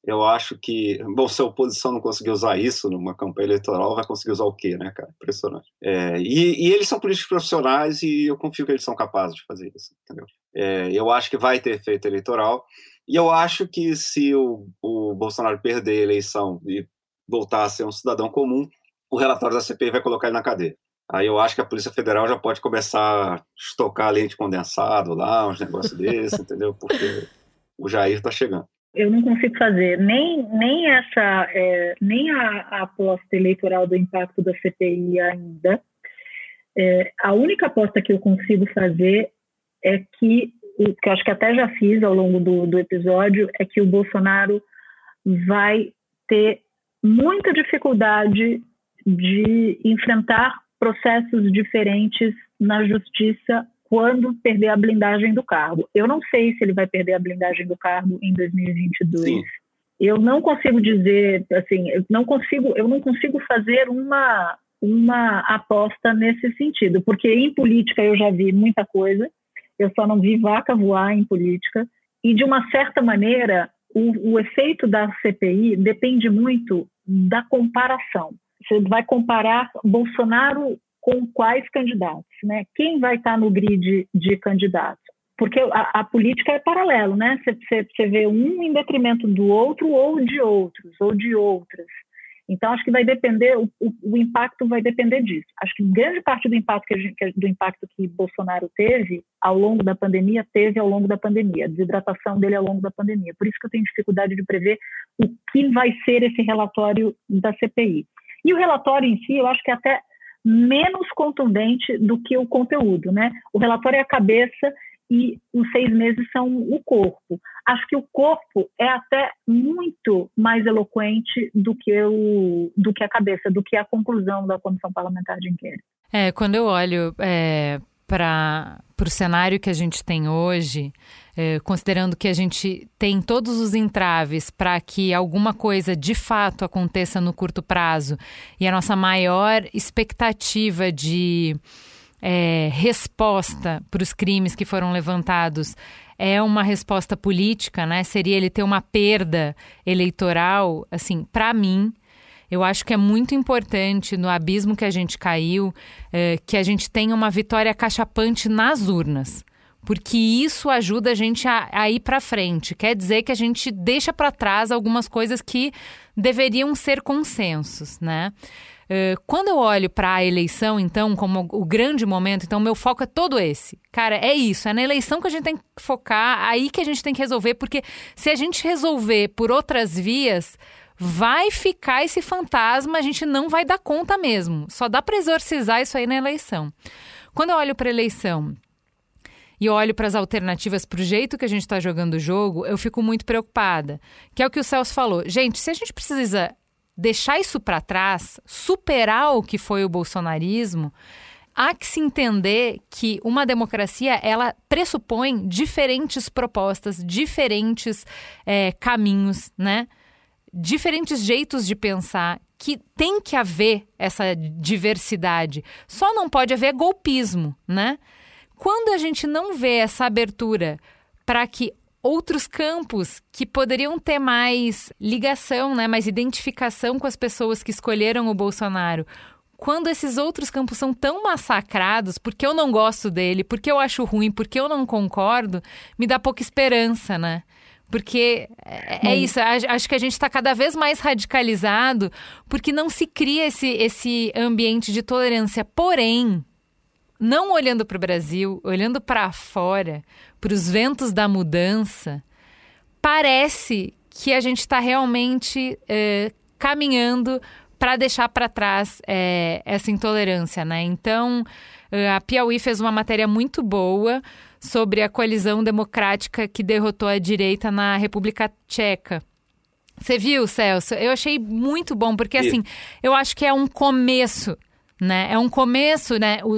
Eu acho que, bom, se a oposição não conseguir usar isso numa campanha eleitoral, vai conseguir usar o quê, né, cara? Impressionante. É, e, e, eles são políticos profissionais e eu confio que eles são capazes de fazer isso, entendeu? É, eu acho que vai ter efeito eleitoral. E eu acho que se o, o Bolsonaro perder a eleição e voltar a ser um cidadão comum, o relatório da CPI vai colocar ele na cadeia. Aí eu acho que a Polícia Federal já pode começar a estocar leite condensado lá, uns negócios desses, entendeu? Porque o Jair está chegando eu não consigo fazer nem, nem essa é, nem a, a, aposta eleitoral do impacto da CPI ainda. É, a única aposta que eu consigo fazer é que, que eu acho que até já fiz ao longo do, do episódio, é que o Bolsonaro vai ter muita dificuldade de enfrentar processos diferentes na justiça quando perder a blindagem do cargo. Eu não sei se ele vai perder a blindagem do cargo em 2022. Sim. Eu não consigo dizer, assim, eu não consigo, eu não consigo fazer uma uma aposta nesse sentido, porque em política eu já vi muita coisa, eu só não vi vaca voar em política, e de uma certa maneira o, o efeito da CPI depende muito da comparação. Você vai comparar Bolsonaro com quais candidatos, né? Quem vai estar no grid de candidatos? Porque a, a política é paralelo, né? Você vê um em detrimento do outro ou de outros, ou de outras. Então, acho que vai depender, o, o, impacto vai depender disso. Acho que grande parte do impacto que, gente, do impacto que Bolsonaro teve ao longo da pandemia, teve ao longo da pandemia, a desidratação dele ao longo da pandemia. Por isso que eu tenho dificuldade de prever o que vai ser esse relatório da CPI. E o relatório em si, eu acho que até menos contundente do que o conteúdo, né? O relatório é a cabeça e os seis meses são o corpo. Acho que o corpo é até muito mais eloquente do que, o, do que a cabeça, do que a conclusão da comissão parlamentar de inquérito. É, quando eu olho é, para o cenário que a gente tem hoje, é, considerando que a gente tem todos os entraves para que alguma coisa de fato aconteça no curto prazo e a nossa maior expectativa de é, resposta para os crimes que foram levantados é uma resposta política, né? Seria ele ter uma perda eleitoral, assim, para mim, eu acho que é muito importante no abismo que a gente caiu, é, que a gente tenha uma vitória cachapante nas urnas. Porque isso ajuda a gente a, a ir para frente. Quer dizer que a gente deixa para trás algumas coisas que deveriam ser consensos, né? Uh, quando eu olho para a eleição, então, como o grande momento, então, meu foco é todo esse. Cara, é isso. É na eleição que a gente tem que focar, aí que a gente tem que resolver, porque se a gente resolver por outras vias, vai ficar esse fantasma, a gente não vai dar conta mesmo. Só dá para exorcizar isso aí na eleição. Quando eu olho para a eleição e olho para as alternativas, para o jeito que a gente está jogando o jogo, eu fico muito preocupada. Que é o que o Celso falou. Gente, se a gente precisa deixar isso para trás, superar o que foi o bolsonarismo, há que se entender que uma democracia ela pressupõe diferentes propostas, diferentes é, caminhos, né? Diferentes jeitos de pensar, que tem que haver essa diversidade. Só não pode haver golpismo, né? Quando a gente não vê essa abertura para que outros campos que poderiam ter mais ligação, né, mais identificação com as pessoas que escolheram o Bolsonaro, quando esses outros campos são tão massacrados, porque eu não gosto dele, porque eu acho ruim, porque eu não concordo, me dá pouca esperança, né? Porque é, é isso, acho que a gente está cada vez mais radicalizado, porque não se cria esse, esse ambiente de tolerância. Porém, não olhando para o Brasil, olhando para fora, para os ventos da mudança, parece que a gente está realmente é, caminhando para deixar para trás é, essa intolerância, né? Então, é, a Piauí fez uma matéria muito boa sobre a coalizão democrática que derrotou a direita na República Tcheca. Você viu, Celso? Eu achei muito bom, porque assim, eu acho que é um começo né? É um começo, né? O,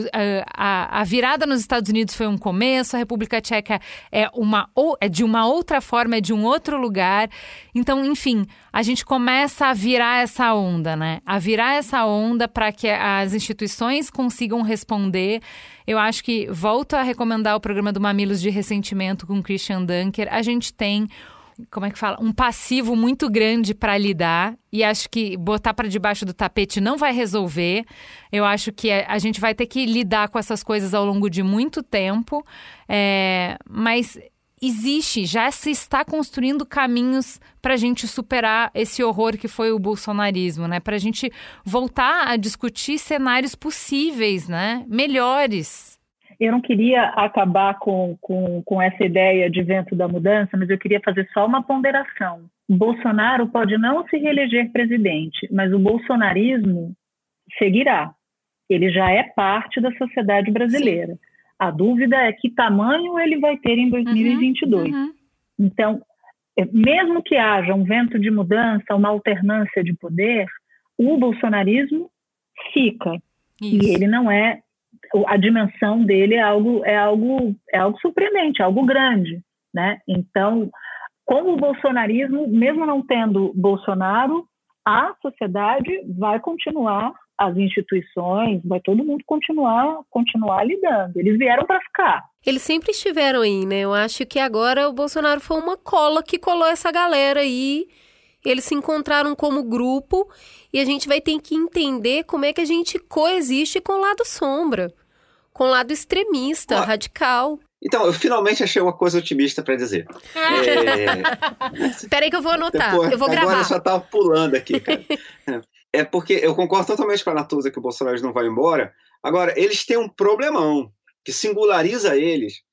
a, a, virada nos Estados Unidos foi um começo, a República Tcheca é, uma, ou, é de uma outra forma, é de um outro lugar. Então, enfim, a gente começa a virar essa onda, né? A virar essa onda para que as instituições consigam responder. Eu acho que volto a recomendar o programa do Mamilos de Ressentimento com Christian Dunker. A gente tem como é que fala, um passivo muito grande para lidar e acho que botar para debaixo do tapete não vai resolver. Eu acho que a gente vai ter que lidar com essas coisas ao longo de muito tempo, é, mas existe, já se está construindo caminhos para a gente superar esse horror que foi o bolsonarismo, né? Para a gente voltar a discutir cenários possíveis, né? Melhores eu não queria acabar com, com, com essa ideia de vento da mudança, mas eu queria fazer só uma ponderação. Bolsonaro pode não se reeleger presidente, mas o bolsonarismo seguirá. Ele já é parte da sociedade brasileira. Sim. A dúvida é que tamanho ele vai ter em 2022. Uhum, uhum. Então, é, mesmo que haja um vento de mudança, uma alternância de poder, o bolsonarismo fica. Isso. E ele não é a dimensão dele é algo, é algo, é algo surpreendente, é algo grande, né? Então, com o bolsonarismo, mesmo não tendo Bolsonaro, a sociedade vai continuar, as instituições, vai todo mundo continuar, continuar lidando. Eles vieram para ficar. Eles sempre estiveram aí, né? Eu acho que agora o Bolsonaro foi uma cola que colou essa galera aí. Eles se encontraram como grupo e a gente vai ter que entender como é que a gente coexiste com o lado sombra com o lado extremista, ah, radical. Então, eu finalmente achei uma coisa otimista para dizer. é... Peraí que eu vou anotar, Depois, eu vou gravar. Agora eu só estava pulando aqui, cara. é porque eu concordo totalmente com a Natuza que o Bolsonaro não vai embora. Agora, eles têm um problemão que singulariza eles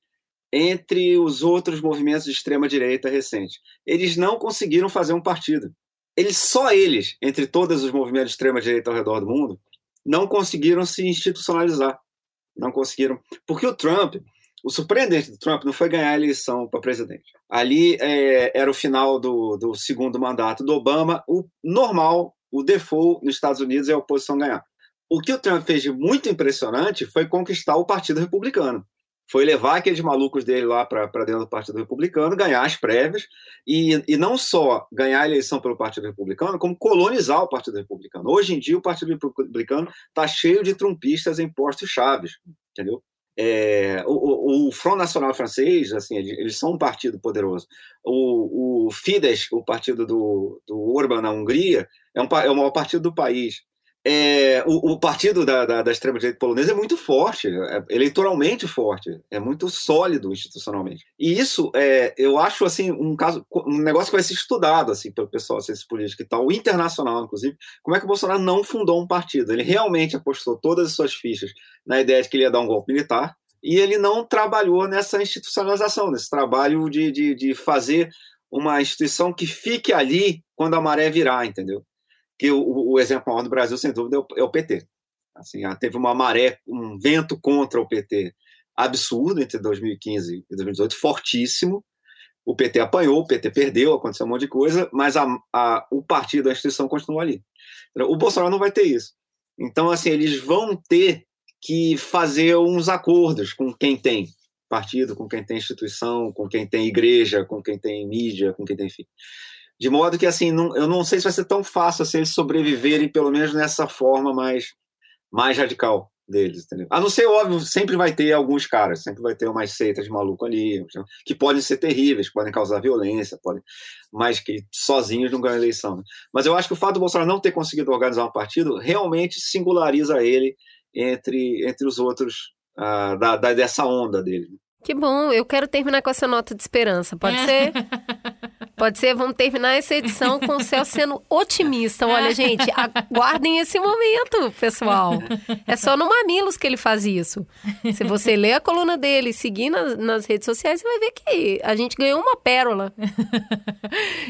entre os outros movimentos de extrema-direita recentes. Eles não conseguiram fazer um partido. Eles, só eles, entre todos os movimentos de extrema-direita ao redor do mundo, não conseguiram se institucionalizar não conseguiram. Porque o Trump, o surpreendente do Trump não foi ganhar a eleição para presidente. Ali é, era o final do, do segundo mandato do Obama. O normal, o default nos Estados Unidos é a oposição ganhar. O que o Trump fez de muito impressionante foi conquistar o Partido Republicano foi levar aqueles malucos dele lá para dentro do Partido Republicano, ganhar as prévias, e, e não só ganhar a eleição pelo Partido Republicano, como colonizar o Partido Republicano. Hoje em dia, o Partido Republicano está cheio de trumpistas em postos chaves, entendeu? É, o, o, Front Nacional francês, assim, eles são um partido poderoso. O, o Fidesz, o partido do, do Orban na Hungria, é, um, é o maior partido do país é, o, o, partido da, da, da extrema-direita polonesa é muito forte, é eleitoralmente forte, é muito sólido institucionalmente. E isso, é, eu acho, assim, um caso, um negócio que vai ser estudado, assim, pelo pessoal ciência política e tal, internacional, inclusive, como é que o Bolsonaro não fundou um partido. Ele realmente apostou todas as suas fichas na ideia de que ele ia dar um golpe militar, e ele não trabalhou nessa institucionalização, nesse trabalho de, de, de fazer uma instituição que fique ali quando a maré virar, entendeu? Que o, o exemplo maior do Brasil, sem dúvida, é o, é o PT. Assim, teve uma maré, um vento contra o PT absurdo entre 2015 e 2018, fortíssimo. o PT apanhou, o PT perdeu, aconteceu um monte de coisa, mas a, a, o partido, a instituição continua ali. O Bolsonaro não vai ter isso. Então, assim, eles vão ter que fazer uns acordos com quem tem partido, com quem tem instituição, com quem tem igreja, com quem tem mídia, com quem tem enfim. De modo que, assim, não, eu não sei se vai ser tão fácil assim, eles sobreviverem, pelo menos nessa forma mais, mais radical deles, entendeu? A não ser, óbvio, sempre vai ter alguns caras, sempre vai ter umas seitas de maluco ali, que podem ser terríveis, podem causar violência, podem, mas que sozinhos não ganham eleição. Né? Mas eu acho que o fato do Bolsonaro não ter conseguido organizar um partido realmente singulariza ele entre, entre os outros uh, da, da, dessa onda dele. Que bom, eu quero terminar com essa nota de esperança, pode é. ser? Pode ser, vamos terminar essa edição com o Celso sendo otimista. Olha, gente, aguardem esse momento, pessoal. É só no Mamilos que ele faz isso. Se você ler a coluna dele e seguir nas, nas redes sociais, você vai ver que a gente ganhou uma pérola.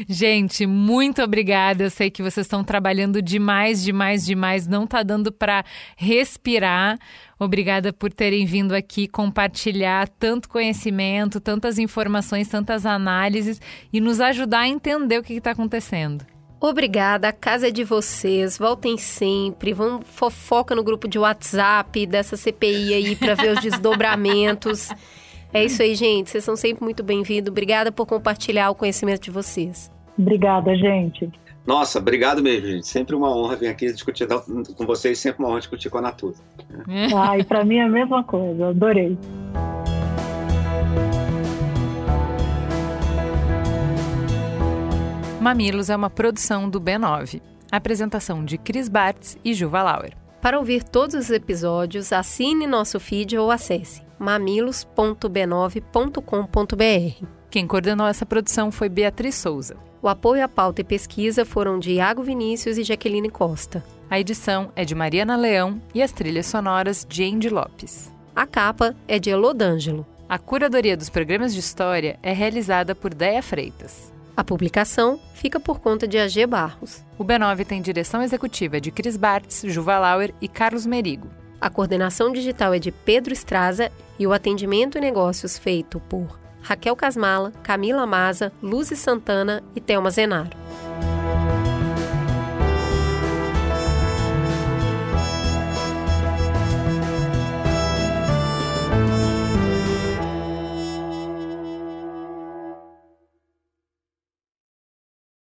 gente, muito obrigada. Eu sei que vocês estão trabalhando demais, demais, demais. Não tá dando para respirar. Obrigada por terem vindo aqui compartilhar tanto conhecimento, tantas informações, tantas análises e nos ajudar a entender o que está acontecendo. Obrigada, a casa é de vocês. Voltem sempre. Vão fofoca no grupo de WhatsApp dessa CPI aí para ver os desdobramentos. É isso aí, gente. Vocês são sempre muito bem-vindos. Obrigada por compartilhar o conhecimento de vocês. Obrigada, gente. Nossa, obrigado mesmo, gente. Sempre uma honra vir aqui discutir com vocês, sempre uma honra discutir com a Natura. Ah, e para mim é a mesma coisa, adorei. Mamilos é uma produção do B9. Apresentação de Cris Bartz e Juva Lauer. Para ouvir todos os episódios, assine nosso feed ou acesse mamilos.b9.com.br. Quem coordenou essa produção foi Beatriz Souza. O apoio à pauta e pesquisa foram de Iago Vinícius e Jaqueline Costa. A edição é de Mariana Leão e as trilhas sonoras de Andy Lopes. A capa é de Elodângelo. A curadoria dos programas de história é realizada por Deia Freitas. A publicação fica por conta de AG Barros. O B9 tem direção executiva de Cris Bartz, Juva Lauer e Carlos Merigo. A coordenação digital é de Pedro Estraza e o atendimento e negócios feito por Raquel Casmala, Camila Maza, Luzi Santana e Thelma Zenaro.